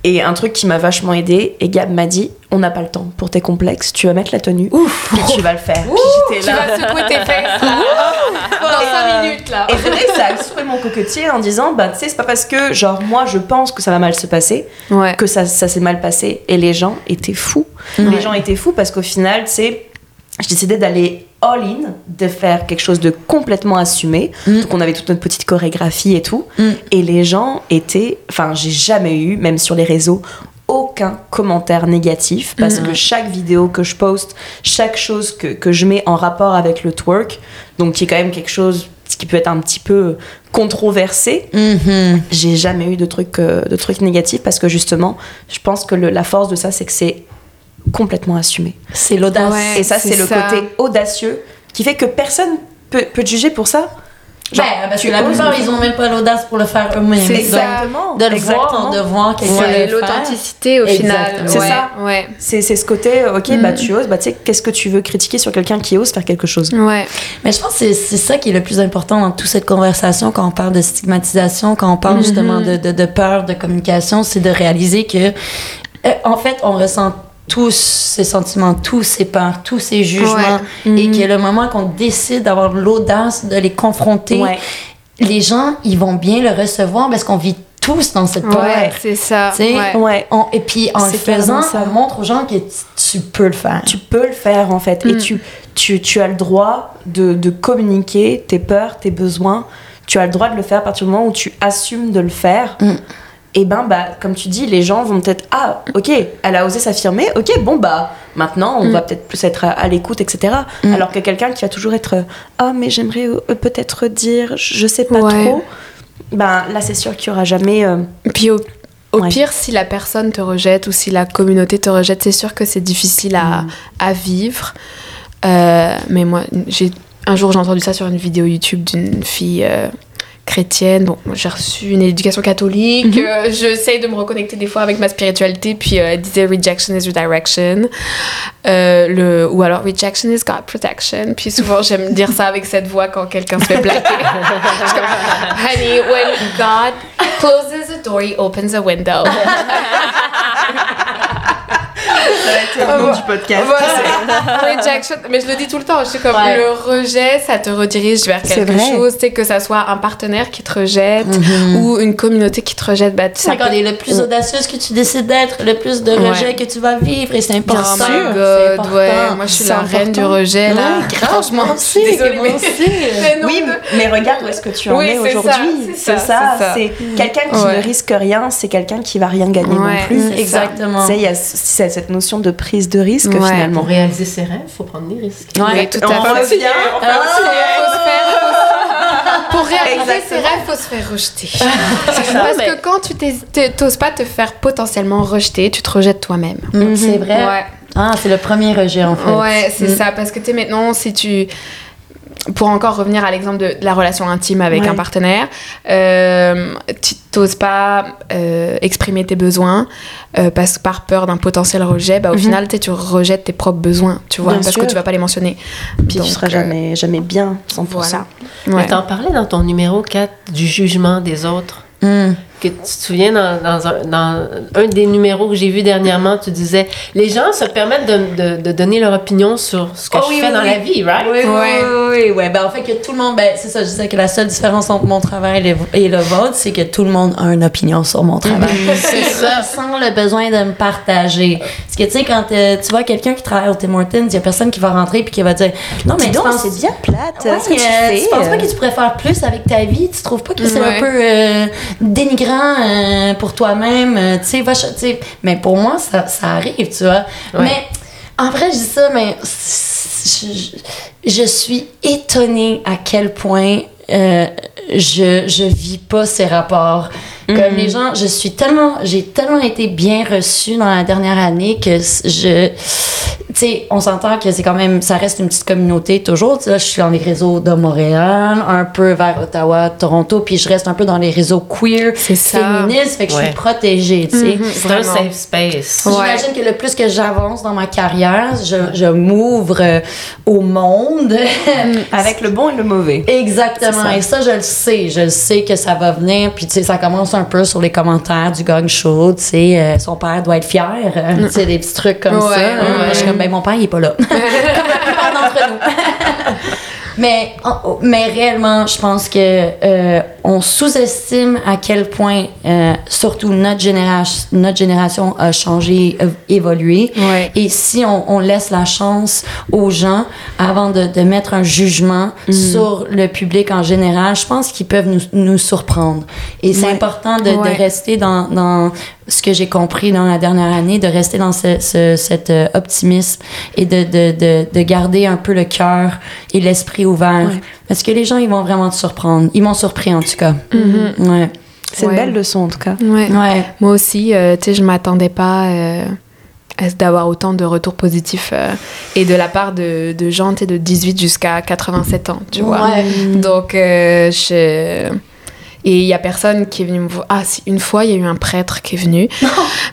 Et un truc qui m'a vachement aidé, et Gab m'a dit on n'a pas le temps pour tes complexes, tu vas mettre la tenue et tu vas le faire. Puis j'étais Tu là. vas secouer tes fesses là. Dans 5 minutes là. Et c'est vrai que ça a secoué mon cocotier en disant bah tu sais c'est pas parce que genre moi je pense que ça va mal se passer Ouais. que ça, ça s'est mal passé et les gens étaient fous. Les gens étaient fous parce qu'au final, tu sais, je décidais d'aller all-in, de faire quelque chose de complètement assumé. Mm. Donc on avait toute notre petite chorégraphie et tout. Mm. Et les gens étaient, enfin j'ai jamais eu, même sur les réseaux, aucun commentaire négatif parce Mm. que chaque vidéo que je poste, chaque chose que, que je mets en rapport avec le twerk, donc qui est quand même quelque chose qui peut être un petit peu controversé, Mhm. j'ai jamais eu de trucs euh, de trucs négatifs parce que justement je pense que le- la force de ça c'est que c'est complètement assumé C'est l'audace. Ouais. et ça c'est le ça. côté audacieux qui fait que personne peut, peut te juger pour ça Ben, parce que la plupart, ils ont même pas l'audace pour le faire eux-mêmes. C'est. Exactement. De le exactement. voir, de voir quelqu'un C'est l'authenticité au Exactement. final. C'est Ouais, ça. Ouais. C'est c'est ce côté, ok, Mm. bah tu oses, bah tu sais, qu'est-ce que tu veux critiquer sur quelqu'un qui ose faire quelque chose? Ouais. Mais je pense que c'est- c'est ça qui est le plus important dans toute cette conversation quand on parle de stigmatisation, quand on parle Mhm. justement de, de, de peur, de communication, c'est de réaliser que, euh, en fait, on ressent tous ces sentiments, tous ces peurs, tous ces jugements, Ouais. et Mhm. que le moment qu'on décide d'avoir l'audace de les confronter, Ouais. les gens, ils vont bien le recevoir parce qu'on vit tous dans cette peur. Ouais, c'est ça. Ouais. On- et puis en le faisant, ça. on montre aux gens que tu, peux le faire. Tu peux le faire en fait. Et Mm. tu, tu, tu as le droit de, de communiquer tes peurs, tes besoins. Tu as le droit de le faire à partir du moment où tu assumes de le faire. Mm. Et ben, bah, comme tu dis, les gens vont peut-être Ah, ok, elle a osé s'affirmer. Ok, bon, bah, maintenant, on Mm. va peut-être plus être à, à l'écoute, etc. Mm. Alors que quelqu'un qui va toujours être Ah, mais j'aimerais euh, peut-être dire, je sais pas Ouais. trop. Ben, là, c'est sûr qu'il y aura jamais. euh, Puis au, au Ouais. pire, si la personne te rejette ou si la communauté te rejette, c'est sûr que c'est difficile à, à vivre. Euh, mais moi, j'ai un jour j'ai entendu ça sur une vidéo YouTube d'une fille euh, chrétienne. Bon, j'ai reçu une éducation catholique. euh, J'essaye de me reconnecter des fois avec ma spiritualité. Puis euh, elle disait rejection is redirection. Euh, le, ou alors rejection is God protection. Puis souvent j'aime dire ça avec cette voix quand quelqu'un se fait plaquer. Je suis comme, Honey, when God closes a door, he opens a window. le nom du podcast. Voilà. Rejection, mais je le dis tout le temps, je suis comme Ouais. le rejet, ça te redirige vers C'est quelque chose, tu sais, que ça soit un partenaire qui te rejette ou une communauté qui te rejette, bah, ça C'est peut- quand le plus audacieuse que tu décides d'être, le plus de Ouais. rejet que tu vas vivre, et c'est important. Oh my c'est god, important. ouais, moi je suis C'est la reine du important. rejet là. Ouais, grave, Franchement, moi je suis aussi, désolée, mais- aussi. mais non, Oui, de- mais regarde où est-ce que tu en Oui, es c'est ça, aujourd'hui. c'est C'est ça, ça. c'est ça. C'est quelqu'un qui Ouais. ne risque rien, c'est quelqu'un qui va rien gagner Ouais, non plus. c'est ça. Exactement. Tu sais, il y a c- c'est cette notion de prise de risque Ouais. finalement. Pour réaliser ses rêves, il faut prendre des risques. Oui, Ouais. tout à fait. Ah, Faut se faire- faut se- Pour réaliser ses rêves, faut se faire rejeter. ça, Parce mais- que quand tu t'oses pas te faire potentiellement rejeter, tu te rejettes toi-même. Mm, C'est vrai. Ouais. Ah, c'est le premier rejet, en fait. Ouais, c'est Mm. ça. Parce que tu sais, maintenant, si tu. Pour encore revenir à l'exemple de, de la relation intime avec Ouais. un partenaire, euh, tu t'oses pas euh, exprimer tes besoins euh, parce par peur d'un potentiel rejet, bah, au Mhm. final, tu rejettes tes propres besoins, tu vois, Bien parce sûr. que tu vas pas les mentionner. Puis Donc, tu seras euh, jamais, jamais bien 100%. Voilà. Mais Ouais. t'en parlais dans ton numéro 4 du jugement des autres. Mm. Que tu te souviens, dans, dans un, dans un des numéros que j'ai vu dernièrement, tu disais les gens se permettent de, de, de donner leur opinion sur ce que Oh je oui, fais oui, dans oui. la vie, right? Oui, oui, Ouais. oui, oui, oui. Ben, en fait, que tout le monde, ben, c'est ça, je disais que la seule différence entre mon travail et le- et le vôtre, c'est que tout le monde a une opinion sur mon travail. c'est ça, sans le besoin de me partager. Parce que, tu sais, quand euh, tu vois quelqu'un qui travaille au Tim Hortons, il y a personne qui va rentrer puis qui va dire Non, mais donc, penses- c'est bien plate. Ouais, ce que tu euh, fais. tu penses pas que tu pourrais faire plus avec ta vie? Tu trouves pas que c'est Ouais. un peu euh, dénigrant euh, pour toi-même? Euh, tu sais, va ch- tu sais, mais pour moi, ça, ça arrive, tu vois. Ouais. Mais en vrai, je dis ça, mais je, suis étonnée à quel point euh, je, je vis pas ces rapports. Comme les gens, je suis tellement, j'ai tellement été bien reçue dans la dernière année que je, tu sais, on s'entend que c'est quand même, ça reste une petite communauté toujours. Là, je suis dans les réseaux de Montréal, un peu vers Ottawa, Toronto, puis je reste un peu dans les réseaux queer, féministes, fait que je suis protégée, tu sais. Mhm, C'est un safe space. Ouais. J'imagine que le plus que j'avance dans ma carrière, je, je m'ouvre euh, au monde. Avec le bon et le mauvais. Exactement. Ça. Et ça, je le sais. Je le sais que ça va venir. Puis, tu sais, ça commence un peu sur les commentaires du gang show. Tu sais, euh, son père doit être fier. euh, Tu sais, des petits trucs comme Ouais, ça. Je suis comme, ben, mon père, il est pas là. comme la plupart d'entre nous. mais, en- mais réellement, je pense que euh, on sous-estime à quel point, euh, surtout notre génération, notre génération a changé, a évolué. Ouais. Et si on, on laisse la chance aux gens avant de, de mettre un jugement sur le public en général, je pense qu'ils peuvent nous, nous surprendre. Et c'est Ouais. important de, Ouais. de rester dans, dans ce que j'ai compris dans la dernière année, de rester dans ce, ce- cet euh, optimisme et de, de, de, de garder un peu le cœur et l'esprit ouvert. Ouais. Parce que les gens, ils vont vraiment te surprendre. Ils m'ont surpris en tout cas. Ouais. C'est Ouais. une belle leçon en tout cas. Ouais. Ouais. Moi aussi, euh, tu sais, je m'attendais pas euh, d'avoir autant de retours positifs euh, et de la part de, de gens de 18 jusqu'à 87 ans, tu vois. Ouais. Donc, euh, je... Et il y a personne qui est venu me voir. Ah, si, une fois, il y a eu un prêtre qui est venu.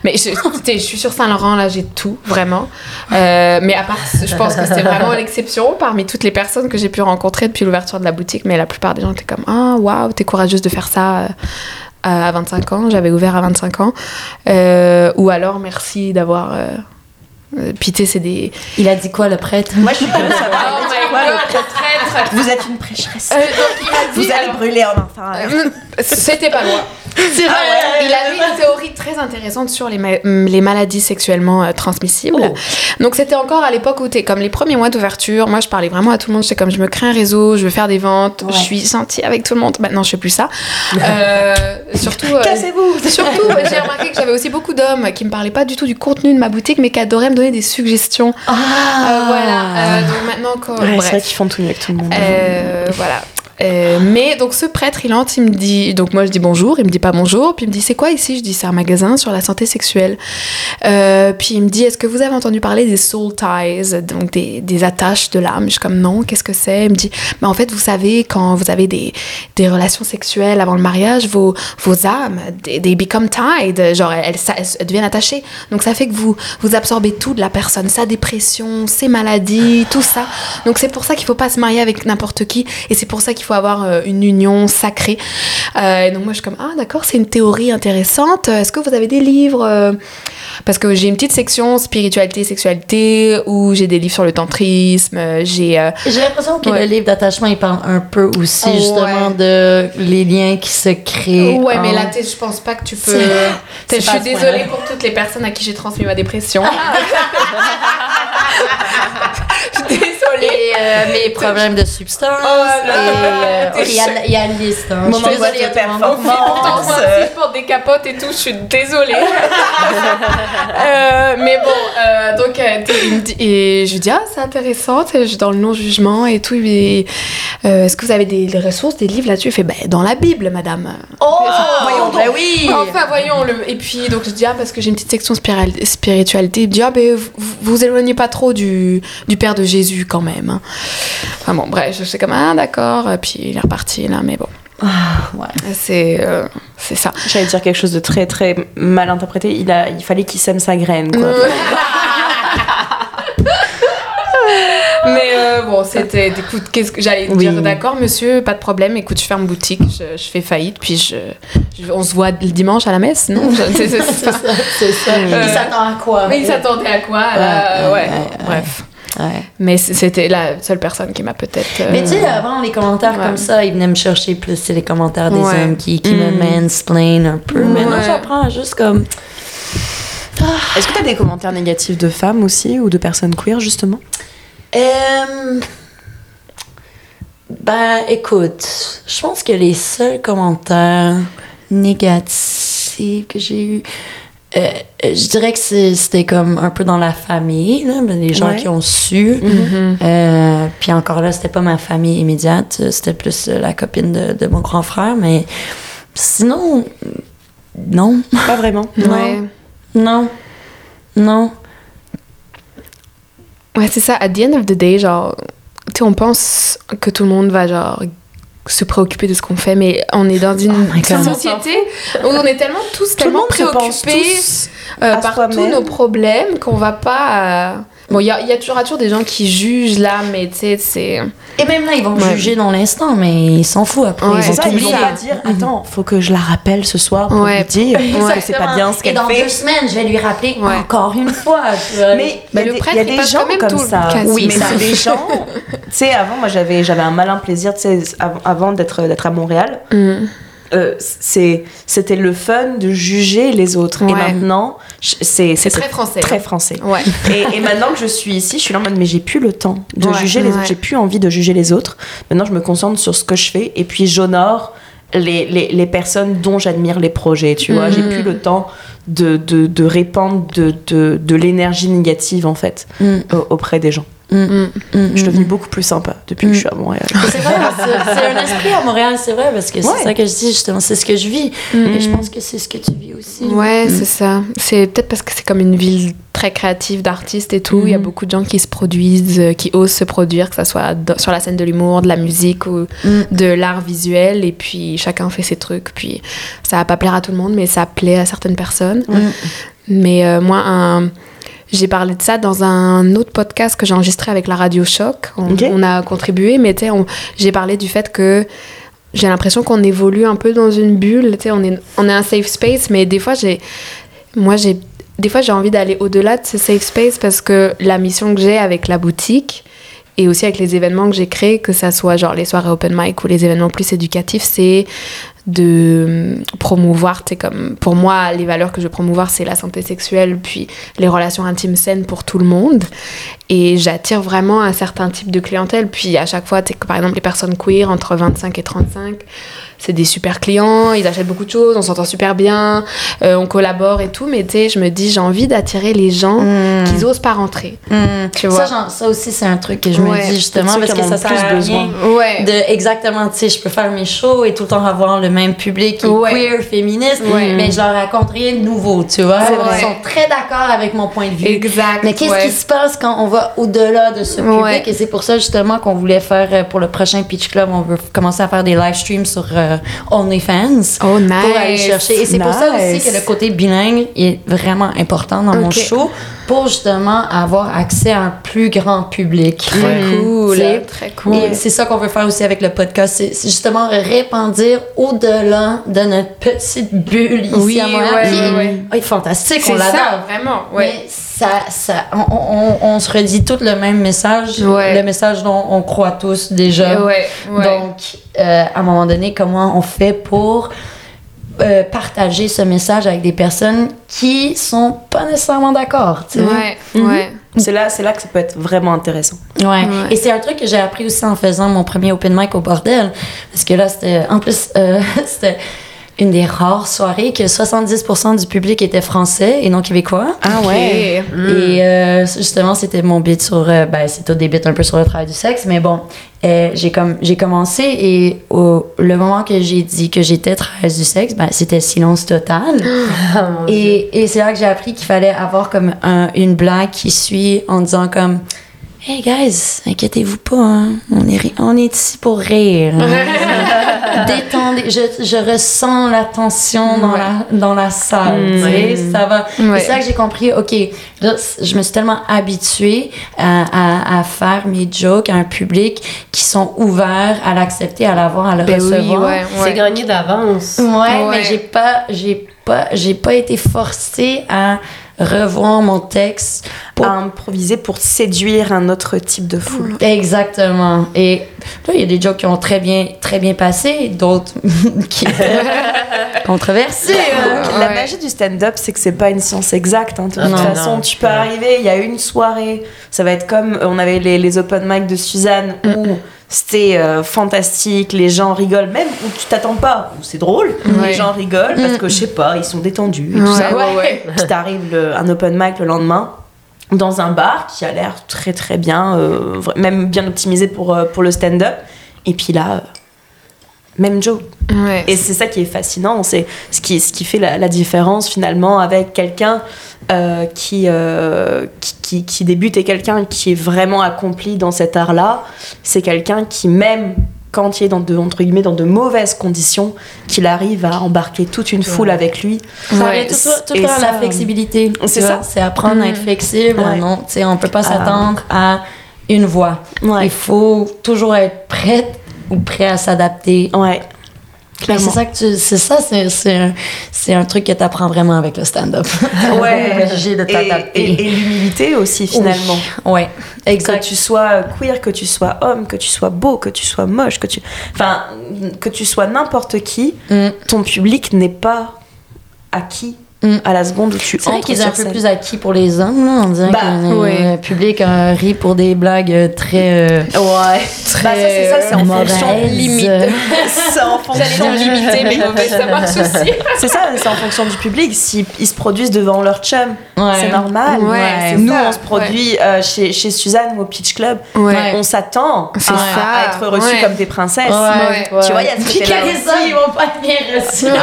Mais je, je suis sur Saint-Laurent, là, j'ai tout, vraiment. Euh, mais à part, je pense que c'était vraiment l'exception parmi toutes les personnes que j'ai pu rencontrer depuis l'ouverture de la boutique. Mais la plupart des gens étaient comme Ah, waouh, t'es courageuse de faire ça. euh, à 25 ans, j'avais ouvert à 25 ans. Euh, ou alors, merci d'avoir. Euh, euh, c'est des. Il a dit quoi, le prêtre? Moi, je suis curieuse de savoir. Oh my quoi, le traître Vous êtes une prêcheresse. Euh, Donc, il a dit. Vous allez brûler en enfer. Euh, C'était pas loin. C'est vrai! Il a eu une théorie très intéressante sur les, ma- les maladies sexuellement euh, transmissibles. Oh. Donc c'était encore à l'époque où t'es comme les premiers mois d'ouverture. Moi je parlais vraiment à tout le monde. J'étais comme je me crée un réseau, je veux faire des ventes, Ouais. je suis sentie avec tout le monde. Maintenant je fais plus ça. Euh, surtout. euh, Cassez-vous Surtout, j'ai remarqué que j'avais aussi beaucoup d'hommes qui me parlaient pas du tout du contenu de ma boutique, mais qui adoraient me donner des suggestions. Ah! Euh, voilà. Euh, donc maintenant, quand, Ouais, bref. c'est vrai qu'ils font tout mieux que tout le monde. Euh, voilà. Euh, mais donc ce prêtre, il entre, il me dit, donc moi je dis bonjour, il me dit pas bonjour, puis il me dit c'est quoi ici? Je dis c'est un magasin sur la santé sexuelle. Euh, puis il me dit est-ce que vous avez entendu parler des soul ties, donc des, attaches de l'âme? Je suis comme non, qu'est-ce que c'est? Il me dit mais en fait vous savez quand vous avez des, relations sexuelles avant le mariage, vos, âmes, they, they become tied, genre elles deviennent attachées. Donc ça fait que vous vous absorbez tout de la personne, sa dépression, ses maladies, tout ça. Donc c'est pour ça qu'il faut pas se marier avec n'importe qui et c'est pour ça qu'il faut avoir euh, une union sacrée. Euh, et donc moi je suis comme ah d'accord c'est une théorie intéressante. Est-ce que vous avez des livres euh, Parce que j'ai une petite section spiritualité sexualité où j'ai des livres sur le tantrisme. J'ai J'ai l'impression que Ouais. le livre d'attachement, il parle un peu aussi, Ouais. justement, de les liens qui se créent. Ouais, mais là, je pense pas que tu peux. Je suis désolée pour toutes les personnes à qui j'ai transmis ma dépression. euh, mes problèmes de substance. Oh là et, euh, il y a, il y a une liste. Hein. Moment Je suis de désolée performance. Aussi, je porte des capotes et tout, je suis désolée. Euh, mais bon, euh, donc, euh, et je lui dis, ah, c'est intéressant, je suis dans le non-jugement et tout. Euh, Est-ce que vous avez des, des ressources, des livres là-dessus? Il fait, ben, dans la Bible, madame. Oh, Voyons donc. ben oui. Enfin, voyons. Le... Et puis, donc, je dis, ah, parce que j'ai une petite section spiritualité. Il me dit, ah, ben, vous vous vous éloignez pas trop du, du Père de Jésus quand même. Enfin, bon, bref, je sais comme, ah, d'accord. Puis, il est reparti là, mais bon. ouais. C'est euh, c'est ça. J'allais dire quelque chose de très très mal interprété. Il, a, il fallait qu'il sème sa graine. Quoi. Mais euh, bon, c'était. Écoute, qu'est-ce que j'allais Oui. dire D'accord, monsieur, pas de problème. Écoute, je ferme boutique, je, je fais faillite, puis je, je- on se voit le dimanche à la messe, non? C'est- ça. C'est ça. Euh, il s'attend à quoi? Mais il s'attendait à quoi? Ouais, ouais, ouais, ouais, bref. Ouais. Mais c'était la seule personne qui m'a peut-être. euh, Mais tu sais, avant, les commentaires ouais. comme ça, ils venaient me chercher plus, c'est les commentaires des Ouais. hommes qui, qui Mm. me mansplain un peu. Maintenant, j'apprends juste comme... Est-ce que tu as des commentaires négatifs de femmes aussi ou de personnes queer justement? Euh, ben, écoute, je pense que les seuls commentaires négatifs que j'ai eus, euh, je dirais que c'était comme un peu dans la famille, là, ben, les gens Ouais. qui ont su. Mhm. Euh, puis encore là, c'était pas ma famille immédiate, c'était plus euh, la copine de, de mon grand frère, mais sinon, non, Pas vraiment. Ouais. non, non. Ouais, c'est ça. At the end of the day, genre, tu on pense que tout le monde va, genre, se préoccuper de ce qu'on fait, mais on est dans une Oh God. société où on est tellement tous Tout tellement préoccupés tous euh, par tous nos problèmes qu'on va pas. euh, Bon, il y a, il y a toujours, toujours des gens qui jugent là, mais tu sais, c'est. Et même là, ils vont Ouais. juger dans l'instant, mais ils s'en foutent après. Ouais, ils ça, ils vont pas dire Attends, faut que je la rappelle ce soir pour Ouais. lui dire que c'est pas bien ce Et qu'elle dans fait. deux semaines, je vais lui rappeler Ouais. encore une fois. tu vois. Mais Bah, il y a le des- prêtre, il y a des gens comme ça. Oui, mais ça. c'est des gens. Tu sais, avant, moi, j'avais j'avais un malin plaisir, tu sais, av- avant d'être d'être à Montréal. Mm. Euh, c'était le fun de juger les autres. Et maintenant, c'est très français. très français. Ouais. Et, et maintenant que je suis ici, je suis là en mode mais j'ai plus le temps de Ouais, juger les autres, j'ai plus envie de juger les autres. Maintenant, je me concentre sur ce que je fais et puis j'honore les, les, les personnes dont j'admire les projets, tu vois. J'ai Mhm. plus le temps de, de, de répandre de, de, de l'énergie négative en fait Mm. au- auprès des gens. Mm. Mm. Je suis devenue beaucoup plus sympa depuis que je suis à Montréal. C'est vrai, c'est un esprit à Montréal, c'est vrai, parce que Ouais. c'est ça que je dis, justement, c'est ce que je vis. Et je pense que c'est ce que tu vis aussi. Ouais, c'est ça. C'est peut-être parce que c'est comme une ville très créative d'artistes et tout. Il y a beaucoup de gens qui se produisent, euh, qui osent se produire, que ce soit sur la scène de l'humour, de la musique ou Mm. de l'art visuel. Et puis chacun fait ses trucs. Puis ça va pas plaire à tout le monde, mais ça plaît à certaines personnes. Mm. Mais euh, moi, un- j'ai parlé de ça dans un autre podcast que j'ai enregistré avec la Radio Choc. On, a contribué, mais tu sais, on- j'ai parlé du fait que j'ai l'impression qu'on évolue un peu dans une bulle. Tu sais, on est, on est un safe space, mais des fois, j'ai, moi, j'ai, des fois, j'ai envie d'aller au-delà de ce safe space parce que la mission que j'ai avec la boutique et aussi avec les événements que j'ai créés, que ça soit genre les soirées open mic ou les événements plus éducatifs, c'est de euh, promouvoir, tu comme pour moi, les valeurs que je veux promouvoir, c'est la santé sexuelle, puis les relations intimes saines pour tout le monde. Et j'attire vraiment un certain type de clientèle. Puis à chaque fois, par exemple, les personnes queer entre 25 et 35, c'est des super clients, ils achètent beaucoup de choses, on s'entend super bien, euh, on collabore et tout. Mais tu sais, je me dis, j'ai envie d'attirer les gens Mm. qui osent pas rentrer. Mm. Tu ça, vois. genre, ça aussi, c'est un truc que je Ouais. me dis justement parce que ça sert plus besoin. Ouais. de exactement, tu sais, je peux faire mes shows et tout le temps avoir le même public qui est Ouais. queer, féministe, mais je leur raconte rien de nouveau, tu vois. Ils sont très d'accord avec mon point de vue. Exact. Mais qu'est-ce qui se passe quand on va au-delà de ce public? Et c'est pour ça justement qu'on voulait faire euh, pour le prochain Pitch Club, on veut commencer à faire des live streams sur euh, OnlyFans. Oh, nice. Pour aller chercher. Et c'est pour ça aussi que le côté bilingue est vraiment important dans mon show pour justement avoir accès à un plus grand public. Très cool. Tu sais. Très cool. Et c'est ça qu'on veut faire aussi avec le podcast, c'est justement répandir au-delà de notre petite bulle ici Oui, à Montréal, ouais, ouais, ouais. oh, est fantastique, on C'est l'adore. ça, vraiment. Ouais. Mais ça, ça, on, on- on se redit tout le même message, Ouais. le message dont on croit tous déjà. Ouais, ouais. Donc, euh, à un moment donné, comment on fait pour euh, partager ce message avec des personnes qui sont pas nécessairement d'accord, tu sais? ouais, ouais. C'est là, c'est là que ça peut être vraiment intéressant. Ouais. Ouais. Et c'est un truc que j'ai appris aussi en faisant mon premier open mic au bordel. Parce que là, c'était. En plus, euh, c'était une des rares soirées que 70% du public était français et non québécois. Ah Ok. Et euh, justement, c'était mon bit sur. euh, ben, c'est tout des bits un peu sur le travail du sexe, mais bon, euh, j'ai comme j'ai commencé et au, le moment que j'ai dit que j'étais travailleuse du sexe, ben, c'était silence total. Ah. Et, et c'est là que j'ai appris qu'il fallait avoir comme un- une blague qui suit en disant comme Hey guys, inquiétez-vous pas, hein. on, est, on est ici pour rire. hein. Détendez, je, je ressens la tension dans, Ouais. la, dans la salle, tu sais, ça va. Ouais. C'est là que j'ai compris, ok, là, je me suis tellement habituée à, à, à faire mes jokes à un public qui sont ouverts à l'accepter, à l'avoir, à le Ben oui, recevoir. ouais, C'est gagné d'avance. Ouais, Ouais. mais j'ai pas, j'ai pas, j'ai pas été forcée à revoir mon texte. Pour... À improviser pour séduire un autre type de foule. Exactement. Et là, il y a des jokes qui ont très bien, très bien passé, d'autres qui controversés. hein. La Ouais. magie du stand-up, c'est que c'est pas une science exacte. hein. De toute Non, façon, non. tu peux arriver, il y a une soirée, ça va être comme euh, on avait les, les open mic de Suzanne où c'était euh, fantastique, les gens rigolent, même où tu t'attends pas, où c'est drôle, Ouais. les gens rigolent parce que je sais pas, ils sont détendus et tout Ouais, ça. ouais. Puis t'arrives un open mic le lendemain dans un bar qui a l'air très très bien, euh, même bien optimisé pour, euh, pour le stand-up. Et puis là, même Joe. Ouais. Et c'est ça qui est fascinant, c'est ce qui, ce qui fait la, la différence finalement avec quelqu'un euh, qui, euh, qui, qui- qui débute et quelqu'un qui est vraiment accompli dans cet art-là. C'est quelqu'un qui, même quand il est dans de, entre guillemets, dans de mauvaises conditions, qu'il arrive à embarquer toute une foule avec lui. Ça Ouais. tout, tout ça, la flexibilité. c'est ça. C'est apprendre à être flexible. Ouais. Non, tu sais, on peut pas Ah. s'attendre à une voix. Ouais. Il faut toujours être prête ou prêt à s'adapter. Ouais. C'est ça que tu, c'est ça, c'est, c'est un, c'est un truc que tu apprends vraiment avec le stand-up. Ouais. obligé de Et, t'adapter. et- et l'humilité aussi finalement. Ouais, Que exact. tu sois queer, que tu sois homme, que tu sois beau, que tu sois moche, que tu, enfin, que tu sois n'importe qui, Mm. ton public n'est pas acquis Mm. à la seconde où tu C'est vrai entres qu'ils sont un peu plus acquis pour les hommes, là. On dirait Bah, que le ouais. public euh, rit pour des blagues euh, très. euh, Ouais. Bah, ça, c'est ça, c'est en fonction. limite. C'est en fonction limité, mais mauvais, ça marche aussi. C'est ça, c'est en fonction du public. Si ils se produisent devant leur chum, Ouais. c'est normal. Ouais, c'est Nous, ça, on se produit euh, chez, chez Suzanne ou au Pitch Club. Ouais. On s'attend C'est à, ça. à être reçus Ouais. comme des princesses. Ouais, Ouais. Tu vois, il y a ce côté-là que les aussi. hommes, ils vont pas être bien reçus.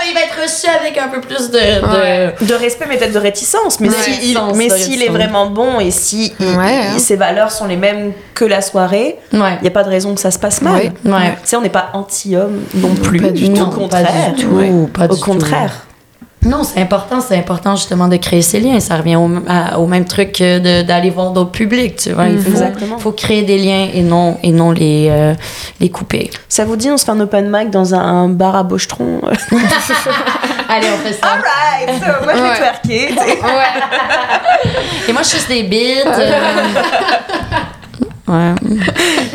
Mais il va être reçu avec un peu plus de. de- Ouais. de respect, mais peut-être de réticence. Mais Ouais, si il- réticence, mais s'il est vraiment bon et si il- Ouais, il- hein. ses valeurs sont les mêmes que la soirée, Ouais. il n'y a pas de raison que ça se passe mal. Ouais. Ouais. Tu sais, on n'est pas anti-homme non plus. Pas du Au contraire. Pas du tout. Pas Au tout. contraire. Non, c'est important, c'est important justement de créer ces liens. Ça revient au, à- au même truc que de- d'aller voir d'autres publics, tu vois. Il faut, Exactement. faut créer des liens et non, et non les, euh, les couper. Ça vous dit, on se fait un open mic dans un, un bar à Bochetron Allez, on fait ça. Alright, so, moi je vais Ouais. twerker. tu sais. Et moi, je suis des bites. euh. Ouais.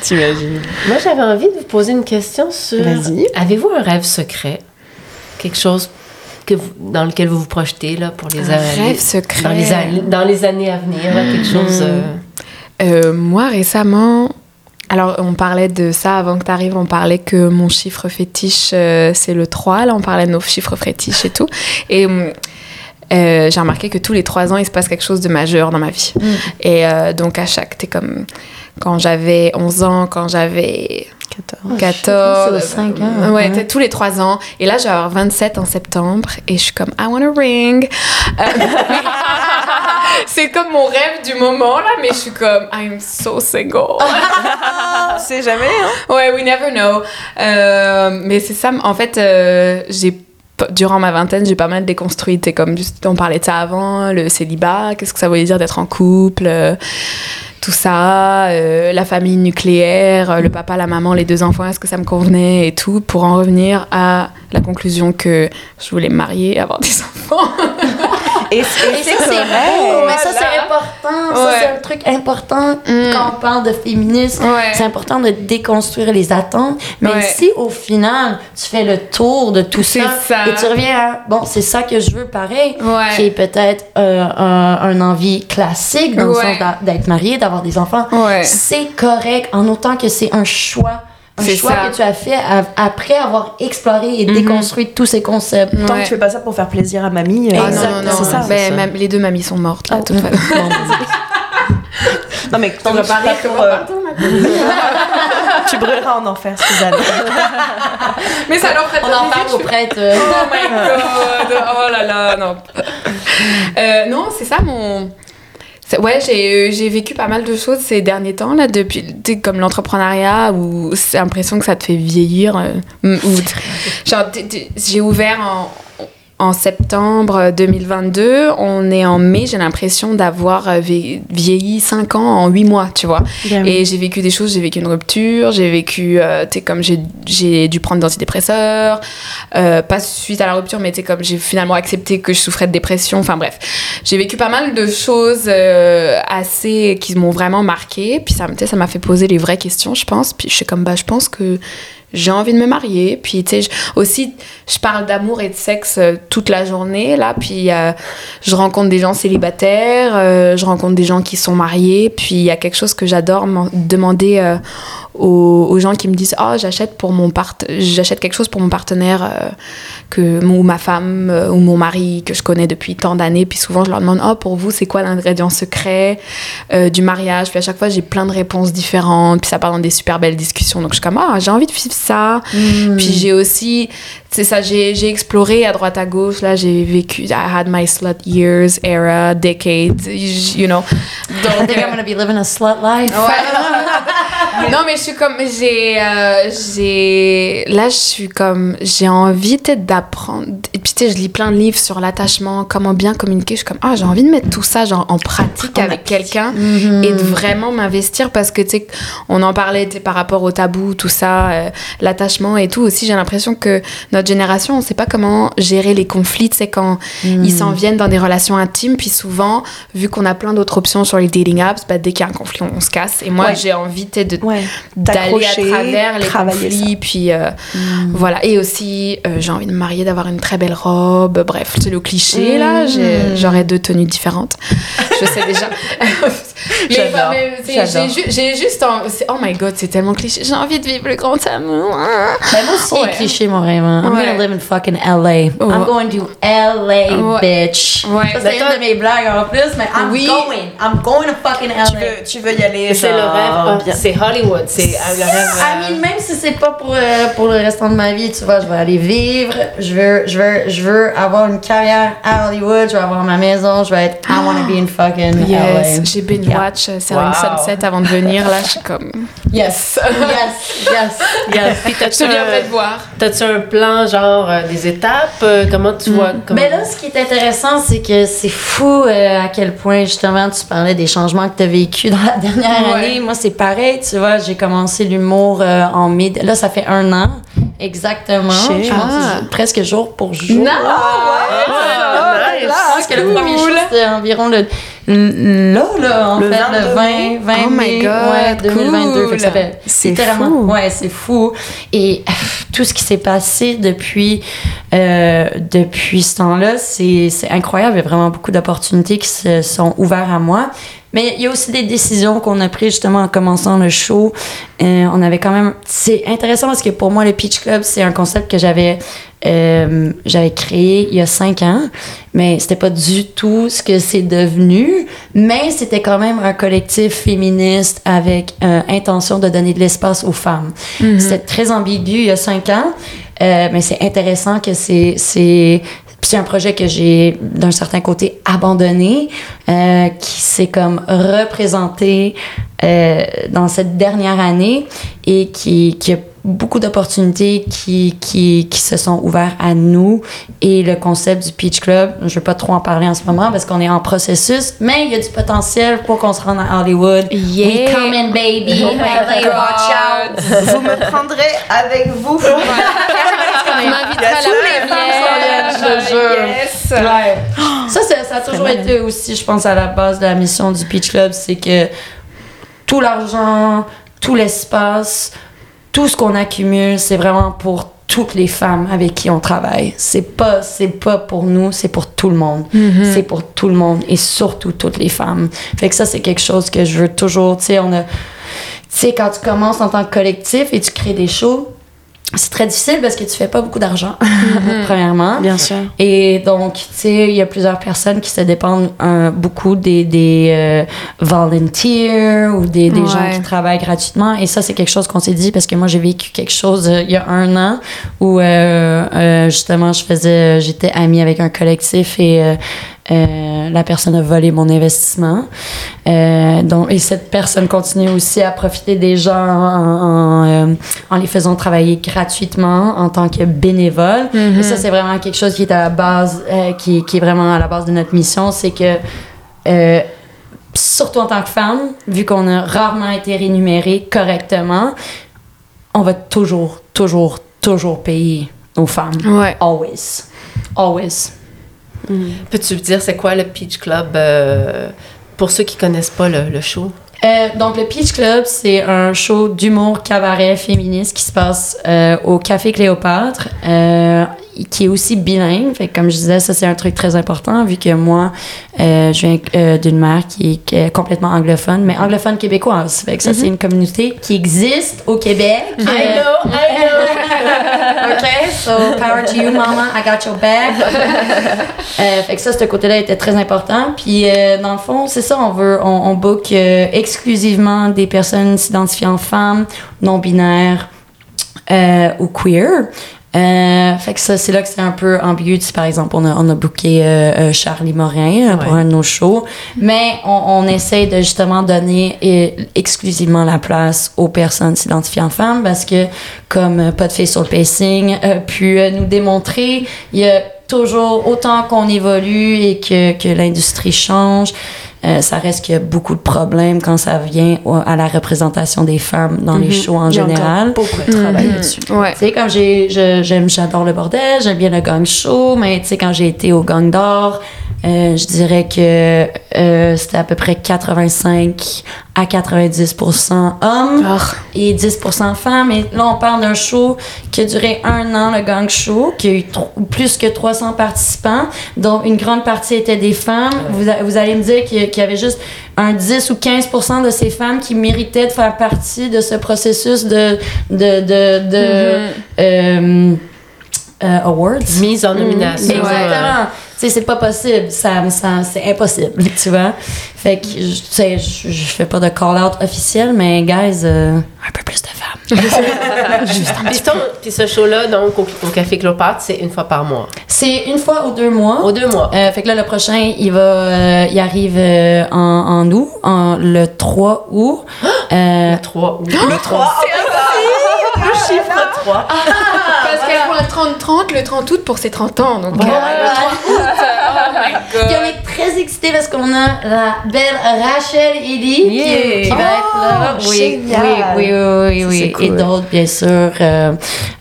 T'imagines. Moi, j'avais envie de vous poser une question sur. Vas-y. Avez-vous un rêve secret? Quelque chose que vous- dans lequel vous vous projetez là, pour les Un années. rêve secret. Dans les, années- dans les années à venir, là, quelque chose. euh, Euh, moi, récemment, alors on parlait de ça avant que tu arrives, on parlait que mon chiffre fétiche, euh, c'est le 3. Là, on parlait de nos chiffres fétiches et tout. Et euh, j'ai remarqué que tous les 3 ans, il se passe quelque chose de majeur dans ma vie. Et euh, donc, à chaque, t'es comme. Quand j'avais 11 ans, quand j'avais 14. 14. c'est aux cinq ans, Ouais, t'es tous les 3 ans. Et là, je vais avoir 27 en septembre. Et je suis comme, I want a ring. Euh, c'est comme mon rêve du moment, là. Mais je suis comme, I'm so single. Tu sais jamais, hein? ouais, we never know. Euh, mais c'est ça, en fait, euh, j'ai. Durant ma vingtaine, j'ai pas mal déconstruit. T'es comme, juste, on parlait de ça avant, le célibat, qu'est-ce que ça voulait dire d'être en couple, euh, tout ça, euh, la famille nucléaire, euh, le papa, la maman, les deux enfants, est-ce que ça me convenait et tout, pour en revenir à la conclusion que je voulais me marier, avoir des enfants. Et, et Et c'est ça, c'est correct. beau, mais ça, c'est important. Ça, c'est un truc important Mm. quand on parle de féminisme. Ouais. C'est important de déconstruire les attentes. Mais Ouais. si, au final, tu fais le tour de tout ça, ça. et tu reviens à, bon, c'est ça que je veux, pareil, qui est peut-être euh, un, un envie classique, dans le sens d'être marié, d'avoir des enfants. C'est correct, en autant que c'est un choix. Un C'est choix ça. Mhm. que tu as fait après avoir exploré et déconstruit tous ces concepts. Tant Ouais. que tu fais pas ça pour faire plaisir à mamie. euh, Ah non, Exact, non, non. c'est ça. Ben, c'est ça. même les deux mamies sont mortes, là, toute façon. Non, mais tant que tu pas pour, euh, tu brûleras en enfer, Suzanne. Mais ça leur ferait On en parle aux prêtres. Oh my god! Oh là là, non. Euh, non, c'est ça mon. Ouais, j'ai j'ai vécu pas mal de choses ces derniers temps, là, depuis, tu sais, comme l'entrepreneuriat, où c'est l'impression que ça te fait vieillir. euh, j'ai ouvert en, en septembre 2022, on est en mai, j'ai l'impression d'avoir euh, vie- vieilli 5 ans en 8 mois, tu vois. Et j'ai vécu des choses, j'ai vécu une rupture, j'ai vécu, euh, tu sais, comme j'ai, dû prendre d'antidépresseurs, euh, pas suite à la rupture, mais tu sais, comme j'ai finalement accepté que je souffrais de dépression, enfin bref. J'ai vécu pas mal de choses euh, assez, qui m'ont vraiment marqué, puis ça m'a fait poser les vraies questions, je pense, puis je suis comme, bah, je pense que j'ai envie de me marier, puis tu sais, aussi, je parle d'amour et de sexe euh, toute la journée, là, puis euh, je rencontre des gens célibataires, euh, je rencontre des gens qui sont mariés, puis il y a quelque chose que j'adore demander aux, aux gens qui me disent oh j'achète pour mon part j'achète quelque chose pour mon partenaire euh, que ou ma femme euh, ou mon mari que je connais depuis tant d'années. Puis souvent je leur demande oh pour vous c'est quoi l'ingrédient secret euh, du mariage? Puis à chaque fois j'ai plein de réponses différentes. Puis ça part dans des super belles discussions. Donc je suis comme ah j'ai envie de vivre ça. Puis j'ai aussi c'est ça j'ai exploré à droite à gauche. Là j'ai vécu I had my slut years era decades you know. I donc think I'm gonna be living a slut life. Ouais. non, mais je suis comme. J'ai. euh, j'ai là, je suis comme. J'ai envie d'apprendre. Puis tu sais, je lis plein de livres sur l'attachement, comment bien communiquer. Je suis comme, ah, j'ai envie de mettre tout ça genre en pratique avec quelqu'un et de vraiment m'investir parce que tu sais, on en parlait par rapport au tabou, tout ça, euh, l'attachement et tout. Aussi, j'ai l'impression que notre génération, on sait pas comment gérer les conflits, tu sais, quand ils s'en viennent dans des relations intimes. Puis souvent, vu qu'on a plein d'autres options sur les dating apps, bah, dès qu'il y a un conflit, on, on se casse. Et moi, Ouais. j'ai envie de Ouais. d'aller à travers les conflits puis euh, voilà et aussi euh, j'ai envie de me marier d'avoir une très belle robe bref c'est le cliché là J'ai- j'aurais deux tenues différentes je sais déjà Mais- j'ai ju- j'ai juste en- oh my god c'est tellement cliché j'ai envie de vivre le grand amour moi aussi, Ouais. cliché, mon rêve. hein. I'm Ouais. gonna live in fucking LA. I'm going to LA, Ouais. bitch. Ouais. Ça, c'est une de mes blagues en plus, mais I'm Oui. going. I'm going to fucking LA. Tu veux, tu veux y aller. C'est le rêve, bien. c'est Hollywood, c'est euh, le rêve. I euh, mean, même si c'est pas pour, euh, pour le restant de ma vie, tu vois, je vais aller vivre, je veux, je veux, je veux avoir une carrière à Hollywood, je veux avoir ma maison, je veux être, I wanna be in fucking yes LA. j'ai binge Yeah. watch Selling Wow. Sunset avant de venir là je suis comme Yes, yes, yes, yes. Puis je t'as-tu te viendrai un, te voir t'as-tu un plan, genre euh, des étapes? euh, comment tu vois? Comment... Mais là, ce qui est intéressant, c'est que c'est fou euh, à quel point, justement, tu parlais des changements que tu as vécu dans la dernière Ouais. année. Moi, c'est pareil, tu vois, j'ai commencé l'humour euh, en mai. Là, ça fait un an, exactement. Je pense Ah. que presque jour pour jour. Ah, nice. Je pense que le premier show, c'était environ le, là, là, en Le fait, 22 le 20, 20 Oh mai, God, ouais, 2022. Fait que ça cool. fait C'est fou. Ouais, c'est fou. Et euh, tout ce qui s'est passé depuis, euh, depuis ce temps-là, c'est c'est incroyable. Il y a vraiment beaucoup d'opportunités qui se sont ouvertes à moi. Mais il y a aussi des décisions qu'on a prises justement en commençant le show. Euh, on avait quand même. C'est intéressant parce que pour moi, le Peach Club, c'est un concept que j'avais euh, j'avais créé il y a cinq ans, mais c'était pas du tout ce que c'est devenu. Mais c'était quand même un collectif féministe avec euh, intention de donner de l'espace aux femmes. C'était très ambigu il y a cinq ans, euh, mais c'est intéressant que c'est c'est c'est un projet que j'ai d'un certain côté abandonné, euh, qui s'est comme représenté euh, dans cette dernière année et qui, qui a beaucoup d'opportunités qui, qui, qui se sont ouvertes à nous et le concept du Peach Club, je ne vais pas trop en parler en ce moment parce qu'on est en processus, mais il y a du potentiel pour qu'on se rende à Hollywood. Yeah. We coming, baby. Oh my LA, God. watch out. Vous me prendrez avec vous. on m'invitera à Il y a tous les femmes la qui viennent, je te jure. yes Ouais. Ça, ça, ça a toujours été aussi, je pense, à la base de la mission du Peach Club, c'est que tout l'argent, tout l'espace, tout ce qu'on accumule, c'est vraiment pour toutes les femmes avec qui on travaille. C'est pas, c'est pas pour nous, c'est pour tout le monde. C'est pour tout le monde et surtout toutes les femmes. Fait que ça, c'est quelque chose que je veux toujours, tu sais, on a, tu sais, quand tu commences en tant que collectif et tu crées des shows, c'est très difficile parce que tu fais pas beaucoup d'argent, premièrement. Bien sûr. Et donc, tu sais, il y a plusieurs personnes qui se dépendent euh, beaucoup des, des euh, volunteers ou des, des gens qui travaillent gratuitement. Et ça, c'est quelque chose qu'on s'est dit parce que moi, j'ai vécu quelque chose euh, il y a un an où, euh, euh, justement, je faisais, j'étais amie avec un collectif et euh, la personne a volé mon investissement. Euh, donc, et cette personne continue aussi à profiter des gens en, en, euh, en les faisant travailler gratuitement en tant que bénévole. Et ça, c'est vraiment quelque chose qui est à la base, qui, qui est vraiment à la base de notre mission, c'est que surtout en tant que femme, vu qu'on a rarement été rémunéré correctement, on va toujours, toujours, toujours payer nos femmes. ouais Always. Always. Peux-tu me dire c'est quoi le Peach Club euh, pour ceux qui connaissent pas le, le show? Euh, donc, le Peach Club, c'est un show d'humour cabaret féministe qui se passe euh, au Café Cléopâtre, qui est aussi bilingue. Fait comme je disais, ça, c'est un truc très important, vu que moi, euh, je viens euh, d'une mère qui est, qui est complètement anglophone, mais anglophone québécoise. Fait que ça, c'est une communauté qui existe au Québec. I know, I know! OK, so power to you, mama, I got your back. Euh, fait que ça, ce côté-là était très important. Puis, euh, dans le fond, c'est ça, on veut, on, on book exclusivement des personnes s'identifiant femmes, non-binaires euh, ou queer. Euh, fait que ça, c'est là que c'est un peu ambigu. Tu sais, Par exemple, on a, on a booké euh, euh, Charlie Morin euh, pour Ouais. un de nos shows. Mais on, on essaye de justement donner euh, exclusivement la place aux personnes s'identifiant femmes parce que, comme Pas de fille sur le pacing a pu euh, nous démontrer, il y a toujours, autant qu'on évolue et que, que l'industrie change, euh, ça reste qu'il y a beaucoup de problèmes quand ça vient au- à la représentation des femmes dans les shows en général. beaucoup de travail là-dessus. Ouais. Tu sais, comme j'ai, j'aime, j'adore le bordel, j'aime bien le gang show, mais tu sais, quand j'ai été au gang d'or, euh, je dirais que euh, c'était à peu près 85 à 90% hommes Ah. et 10% femmes. Et là, on parle d'un show qui a duré un an, le gang show, qui a eu plus que 300 participants, dont une grande partie étaient des femmes. Vous, vous allez me dire qu'il y- avait juste un 10 ou 15 de ces femmes qui méritaient de faire partie de ce processus de, de, de, de euh, euh, awards. Mise en nomination. Exactement. Tu sais, c'est pas possible. Ça, ça, c'est impossible, tu vois. Fait que, je- tu sais, je, je fais pas de call-out officiel, mais guys, euh, un peu plus de femmes. Puis, ton- puis ce show-là, donc, au, au Café Cléopâtre, c'est une fois par mois. C'est une fois ou deux mois. Aux deux mois. Euh, fait que là, le prochain, il va, euh, il arrive euh, en, en août, en, le 3 août. Euh, Le 3 août. Le 3. Le chiffre 3. Parce qu'elle prend le 30-30, le 30 août pour ses 30 ans. Donc, euh, Voilà. le 30 août. Oh my god. on est très excités parce qu'on a la belle Rachel Ellie qui- Yeah. qui, va être là. Oh, oui, génial. oui, oui, oui, Ça, oui, Et cool. d'autres, bien sûr. euh,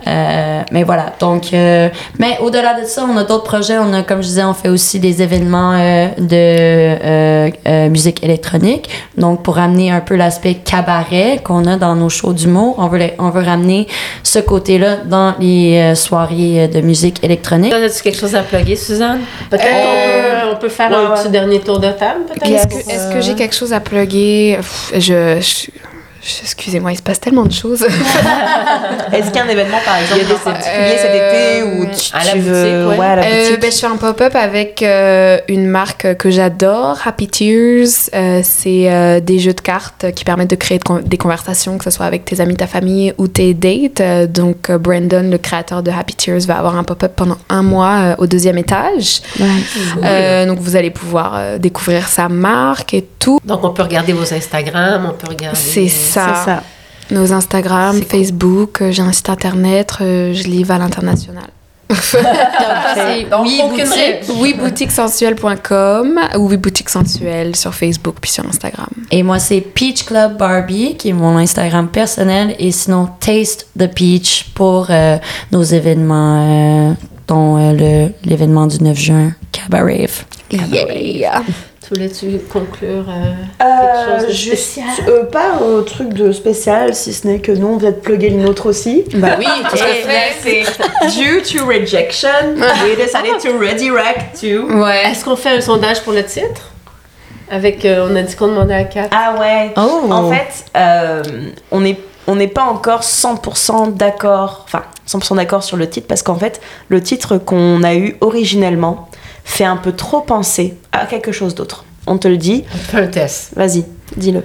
euh, mais voilà. Donc, euh, mais au-delà de ça, on a d'autres projets. On a, comme je disais, on fait aussi des événements euh, de euh, euh, musique électronique. Donc, pour amener un peu l'aspect cabaret qu'on a dans nos shows d'humour, on veut, les- on veut ramener ce côté-là dans les euh, soirées de musique électronique. As-tu quelque chose à plugger, Suzanne? Peut-être Euh, on peut faire ouais, un ouais. petit dernier tour de table, peut-être? Est-ce que, j'ai quelque chose à plugger? Je- je- Excusez-moi, il se passe tellement de choses. Est-ce qu'il y a un événement, par exemple, Il y a des- particulier cet été où tu, à la tu veux... boutique, ouais. à la Euh, ben, je fais un pop-up avec euh, une marque que j'adore, Happy Tears. Euh, c'est euh, des jeux de cartes qui permettent de créer de con- des conversations, que ce soit avec tes amis, ta famille ou tes dates. Euh, donc, euh, Brandon, le créateur de Happy Tears, va avoir un pop-up pendant un mois euh, au deuxième étage. Euh, donc, vous allez pouvoir euh, découvrir sa marque et tout. Donc, on peut regarder vos Instagram, on peut regarder... C'est ça. C'est ça. Nos Instagram. Facebook, euh, j'ai un site internet, euh, je livre à l'international. Oui, aucune boutique. Oui, boutiquesensuelle.com ou oui, boutique sensuelle sur Facebook puis sur Instagram. Et moi, c'est Peach Club Barbie, qui est mon Instagram personnel. Et sinon, Taste the Peach pour euh, nos événements, euh, dont euh, le- l'événement du 9 juin, Cabaret. Yeah! Tu voulais-tu conclure euh, Euh, quelque chose de juste, spécial? euh, pas un truc de spécial, si ce n'est que nous, on vient de plugger le nôtre aussi. Bah oui, tout à fait. c'est due to rejection, we decided to redirect to. Ouais. Est-ce qu'on fait un sondage pour le titre? Avec, euh, on a dit qu'on demandait à 4. Ah ouais. Oh! En fait, euh, on n'est on n'est pas encore 100% d'accord, enfin 100% d'accord sur le titre parce qu'en fait, le titre qu'on a eu originellement fait un peu trop penser à quelque chose d'autre. On te le dit, On fait un test. vas-y, dis-le.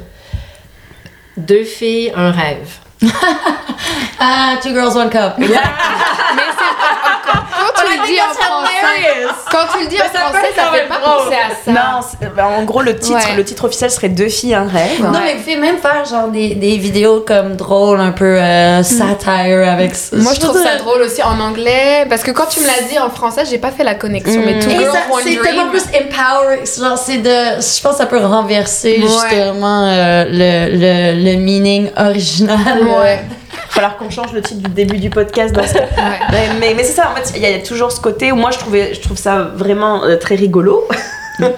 Deux filles, un rêve. Ah, Two Girls, One Cup. Mais c'est quand tu le dis en français, quand tu le dis en français, ça fait pas penser à ça. Non, bah, en gros, le titre, Ouais. le titre officiel serait Deux filles, un rêve. Non, mais pouvez même faire genre des, des vidéos comme drôles, un peu euh, satire avec ça. Moi, je trouve ça drôle aussi en anglais parce que quand tu me l'as dit en français, j'ai pas fait la connexion. Mais Two Et Girls, ça, One c'est tellement plus empowering. Genre, c'est de. Je pense que ça peut renverser Ouais. justement euh, le, le, le meaning original. Ouais. Falloir qu'on change le titre du début du podcast dans ce cas. ouais. Mais, mais, mais c'est ça, en fait, il y, a- il y a toujours ce côté où moi je, trouvais, je trouve ça vraiment euh, très rigolo.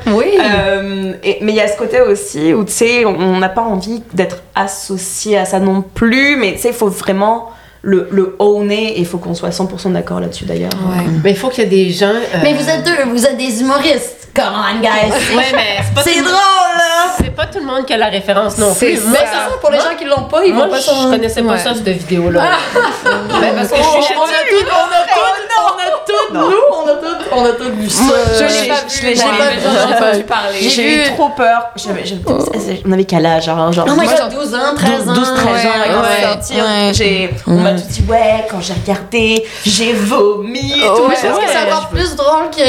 Oui. Euh, et- mais il y a ce côté aussi où tu sais, on n'a pas envie d'être associé à ça non plus, mais tu sais, il faut vraiment le, le owner et il faut qu'on soit 100% d'accord là-dessus d'ailleurs. Ouais. Mais il faut qu'il y ait des gens. euh, Mais vous êtes deux, vous êtes des humoristes. Come on, guys. Ouais, mais c'est pas, C'est tout le drôle, là. c'est pas tout le monde qui a la référence non C'est plus. Mais c'est ça, pour les gens qui l'ont pas, ils moi, vont pas je connaissais pas Ouais. ça, cette vidéo-là. Ben, parce que je suis chez on a tout, on a tout, on a tout, nous, on a tout, on a tout vu ça. Je j'ai- l'ai pas je vu, l'ai j'ai jamais pas vu. parler. J'ai eu trop peur. J'avais- j'avais- On avait quel âge genre, genre Oh my Moi, god, 12 ans, 13 ans. 12, 13 ans, ouais, quand ouais, c'est sorti, ouais. j'ai- on m'a tout dit, ouais, quand j'ai regardé, j'ai vomi et tout. Je pense que c'est encore je plus drôle que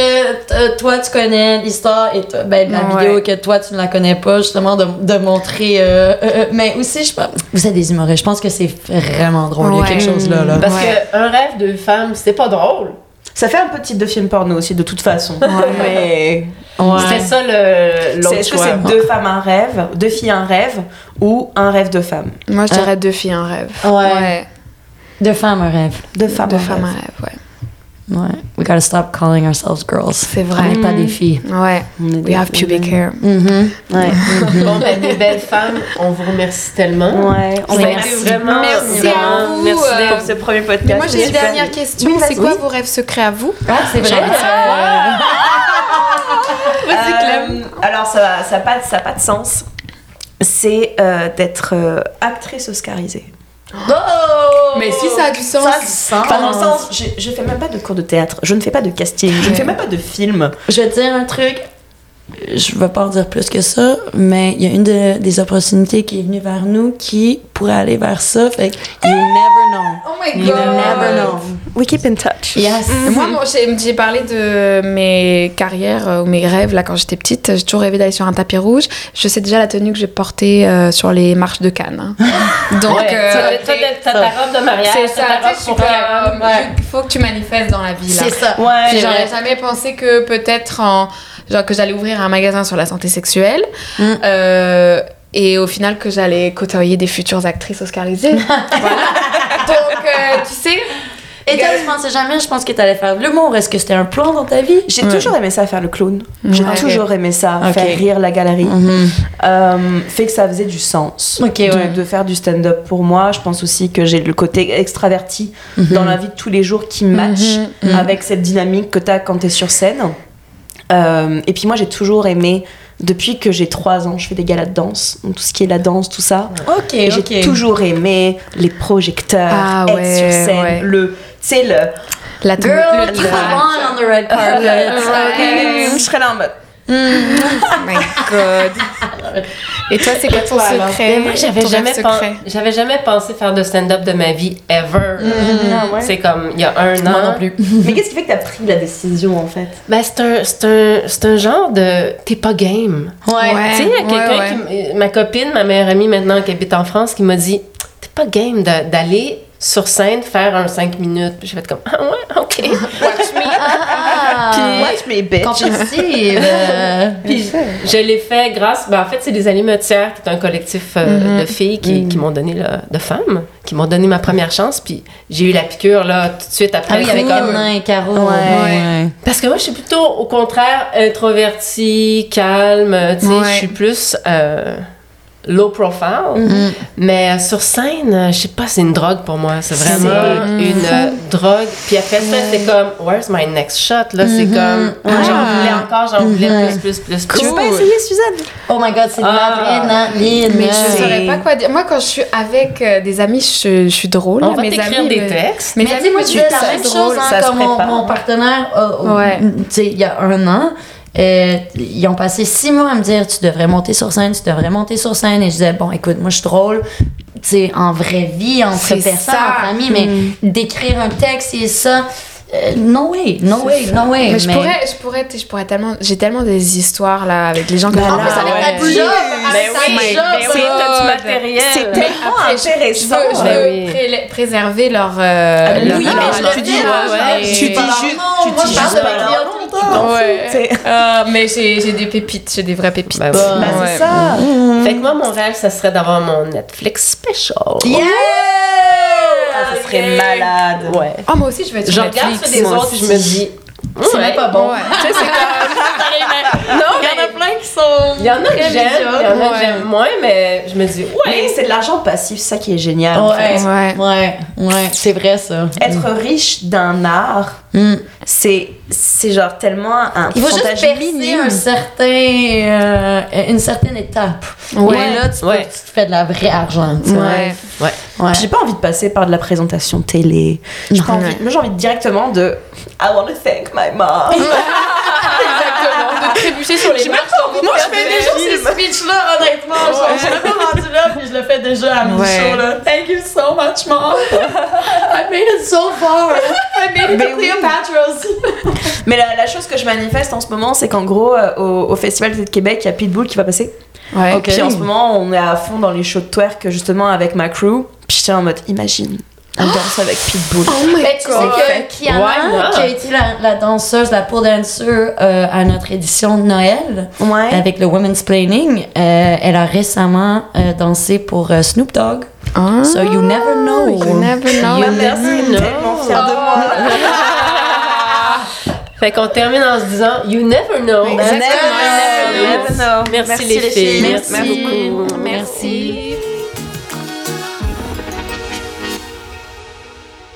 euh, toi tu connais l'histoire et ben, la vidéo que toi tu ne la connais pas justement de, de montrer euh, euh, mais aussi je pense vous êtes des humoristes je pense que c'est vraiment drôle il y a quelque chose là, là. Parce qu'un rêve de femme, c'est pas drôle. Ça fait un peu titre de film porno aussi, de toute façon. Mais. C'était ça le- C'est- Est-ce que c'est deux femmes un rêve, deux filles un rêve, ou un rêve de femme? Moi, je dirais deux filles, un rêve. Ouais. Deux femmes, un rêve. Deux femmes Deux un femmes, un rêve. rêve, ouais. Ouais. We gotta stop calling ourselves girls. C'est vrai. On n'est pas des filles. Ouais. On est We des- have pubic hair. Mhm. Ouais. Bon, ben, les belles femmes, on vous remercie tellement. Ouais, on été merci. vraiment, Merci à vous, merci euh, pour ce premier podcast. Mais moi, j'ai une Super. dernière question. Oui, c'est quoi vos rêves secrets à vous? Ah, c'est vrai. Euh, alors ça n'a ça pas, ça pas de sens. C'est euh, d'être euh, actrice oscarisée. Oh! Mais si, ça a du sens. Ça. Enfin, dans le sens, je, je fais même pas de cours de théâtre, je ne fais pas de casting, je ne fais même pas de film. Je vais te dire un truc. Je vais pas en dire plus que ça, mais il y a une de- des opportunités qui est venue vers nous qui pourrait aller vers ça. Fait que you never know. Oh my You never know. We keep in touch. Yes. Moi, moi, j'ai j'ai parlé de mes carrières euh, ou mes rêves là quand j'étais petite. J'ai toujours rêvé d'aller sur un tapis rouge. Je sais déjà la tenue que je vais porter euh, sur les marches de Cannes. hein. Donc, Ouais, euh, t'as- ta robe de mariage, c'est ça. ta robe pour comme, il faut que tu manifestes dans la vie là. C'est ça. Ouais, j'aurais jamais pensé que peut-être en genre que j'allais ouvrir un magasin sur la santé sexuelle Mm. euh, et au final que j'allais côtoyer des futures actrices oscarisées. voilà. Donc euh, tu sais, Et toi, tu pensais jamais, je pense que t'allais faire de l'humour. Est-ce que c'était un plan dans ta vie? J'ai toujours aimé ça faire le clown. J'ai Ouais. toujours aimé ça, faire rire la galerie. Mhm. Euh, fait que ça faisait du sens Ok, de, ouais. de faire du stand-up pour moi. Je pense aussi que j'ai le côté extraverti dans la vie de tous les jours qui match Mhm, mhm. avec cette dynamique que tu as quand tu es sur scène. Euh, et puis moi, j'ai toujours aimé, depuis que j'ai 3 ans, je fais des galas de danse, donc tout ce qui est la danse, tout ça. Ok, Et j'ai toujours aimé les projecteurs, Ah être ouais, sur scène, ouais. le, tu sais, le... la Girl, le belong on the red carpet. Je serais là en mode... Oh my god. Et toi, c'est quoi ton secret? Mais moi, j'avais jamais, pen- pensé faire de stand-up de ma vie, ever. Ah ouais? C'est comme, il y a un an. Moi non plus. Mais qu'est-ce qui fait que tu as pris la décision, en fait? Ben, c'est un, c'est un, c'est un genre de. T'es pas game. Ouais. Ouais. tu sais, il y a quelqu'un ouais. qui. Ma copine, ma meilleure amie maintenant qui habite en France, qui m'a dit T'es pas game de- d'aller sur scène faire un 5 minutes. Puis j'ai fait comme Ah ouais, ok. Watch me. Ah, Watch me, bitch compétitive. euh, Puis je l'ai fait grâce. Ben, en fait, c'est les Animatières, qui est un collectif euh, de filles qui, qui m'ont donné, là, de femmes, qui m'ont donné ma première chance. Puis j'ai eu la piqûre, là, tout de suite après. Ah oui, avec et Caro. Ouais. ouais. Parce que moi, je suis plutôt, au contraire, introvertie, calme. Tu sais, Ouais. je suis plus euh, low profile. Mais euh, sur scène, je sais pas, c'est une drogue pour moi. C'est vraiment une euh, drogue. Puis après ça, c'est comme, where's my next shot? Là, c'est comme, j'en voulais encore, j'en voulais plus, plus, plus, plus. Tu veux pas essayer, Suzanne? Oh my god, c'est Ah. l'adrénaline. Mais je C'est- saurais pas quoi dire. Moi, quand je suis avec euh, des amis, je, je suis drôle. On va Mes t'écrire amis, des me- textes. Mes Mais tu amis moi, je fais la même chose hein, comme mon, mon partenaire, euh, Ouais. tu sais, il y a un an. Euh, ils ont passé six mois à me dire tu devrais monter sur scène, tu devrais monter sur scène. Et je disais, bon, écoute, moi je suis drôle, tu sais, en vraie vie, entre personnes, ça. entre amis, mais d'écrire un texte et ça, euh, no way, no way, no way. Mais je pourrais, je pourrais, je pourrais tellement, j'ai tellement des histoires là avec les gens que en là, plus avec ta Oui. job, Mais avec ta oui, job, mais oui, God. t'as du matériel. C'est Mais tellement après, je- intéressant. Je veux, je Ben veux oui. pré- préserver leur. euh, mais leur- oui, leur- mais leur tu dis- image, ouais, ouais, mais- tu dis juste- tu dis je juste Ouais. Euh, mais j'ai j'ai des pépites, j'ai des vraies pépites. Oui. Bah, Ouais. c'est ça. Fait que moi, mon rêve, ça serait d'avoir mon Netflix special. Yeah! Ah, ça serait malade. Ouais. Oh, moi aussi, je vais être Je regarde ceux des autres et je me dis. C'est même pas bon. Ouais. Tu sais, c'est comme. non, Il y en a plein qui sont. Il y en a que j'aime, il y en a que j'aime moins, mais je me dis, ouais. Mais c'est de l'argent passif, c'est ça qui est génial. en Ouais, fait. Ouais. ouais, ouais, c'est vrai ça. Être riche d'un art, Mm. C'est c'est genre tellement un Il faut juste percer minime. un certain, euh, une certaine étape. Ouais. Et là, tu, peux- Ouais. tu fais de la vraie argent. tu. Ouais. Ouais. Ouais. J'ai pas envie de passer par de la présentation télé. J'ai pas Non. envie. Moi, j'ai envie directement de I want to thank my mom. De trébucher sur les marches Moi, je fais déjà ces speeches-là, honnêtement, je suis même pas rendue là, puis je le fais déjà à shows, là. Thank you so much, mom. I made it so far. I made it to oui. Cleopatra aussi. Mais la, la chose que je manifeste en ce moment, c'est qu'en gros, euh, au, au Festival de Québec, il y a Pitbull qui va passer. Ouais. Puis en ce moment, on est à fond dans les shows de twerk, justement, avec ma crew. Puis j'étais en mode, imagine, Elle danse avec Pitbull. Oh my Mais tu sais que Kiana, qui a été la, la danseuse, la pole dancer euh, à notre édition de Noël, Ouais. avec le Women's Planning, euh, elle a récemment euh, dansé pour euh, Snoop Dogg. Ah, So you never know. You never know. You Merci, never know. tellement fière de moi. Fait qu'on termine en se disant You never know. Exactement. Never know. Merci, Merci les les filles. filles. Merci, Merci. beaucoup. Merci.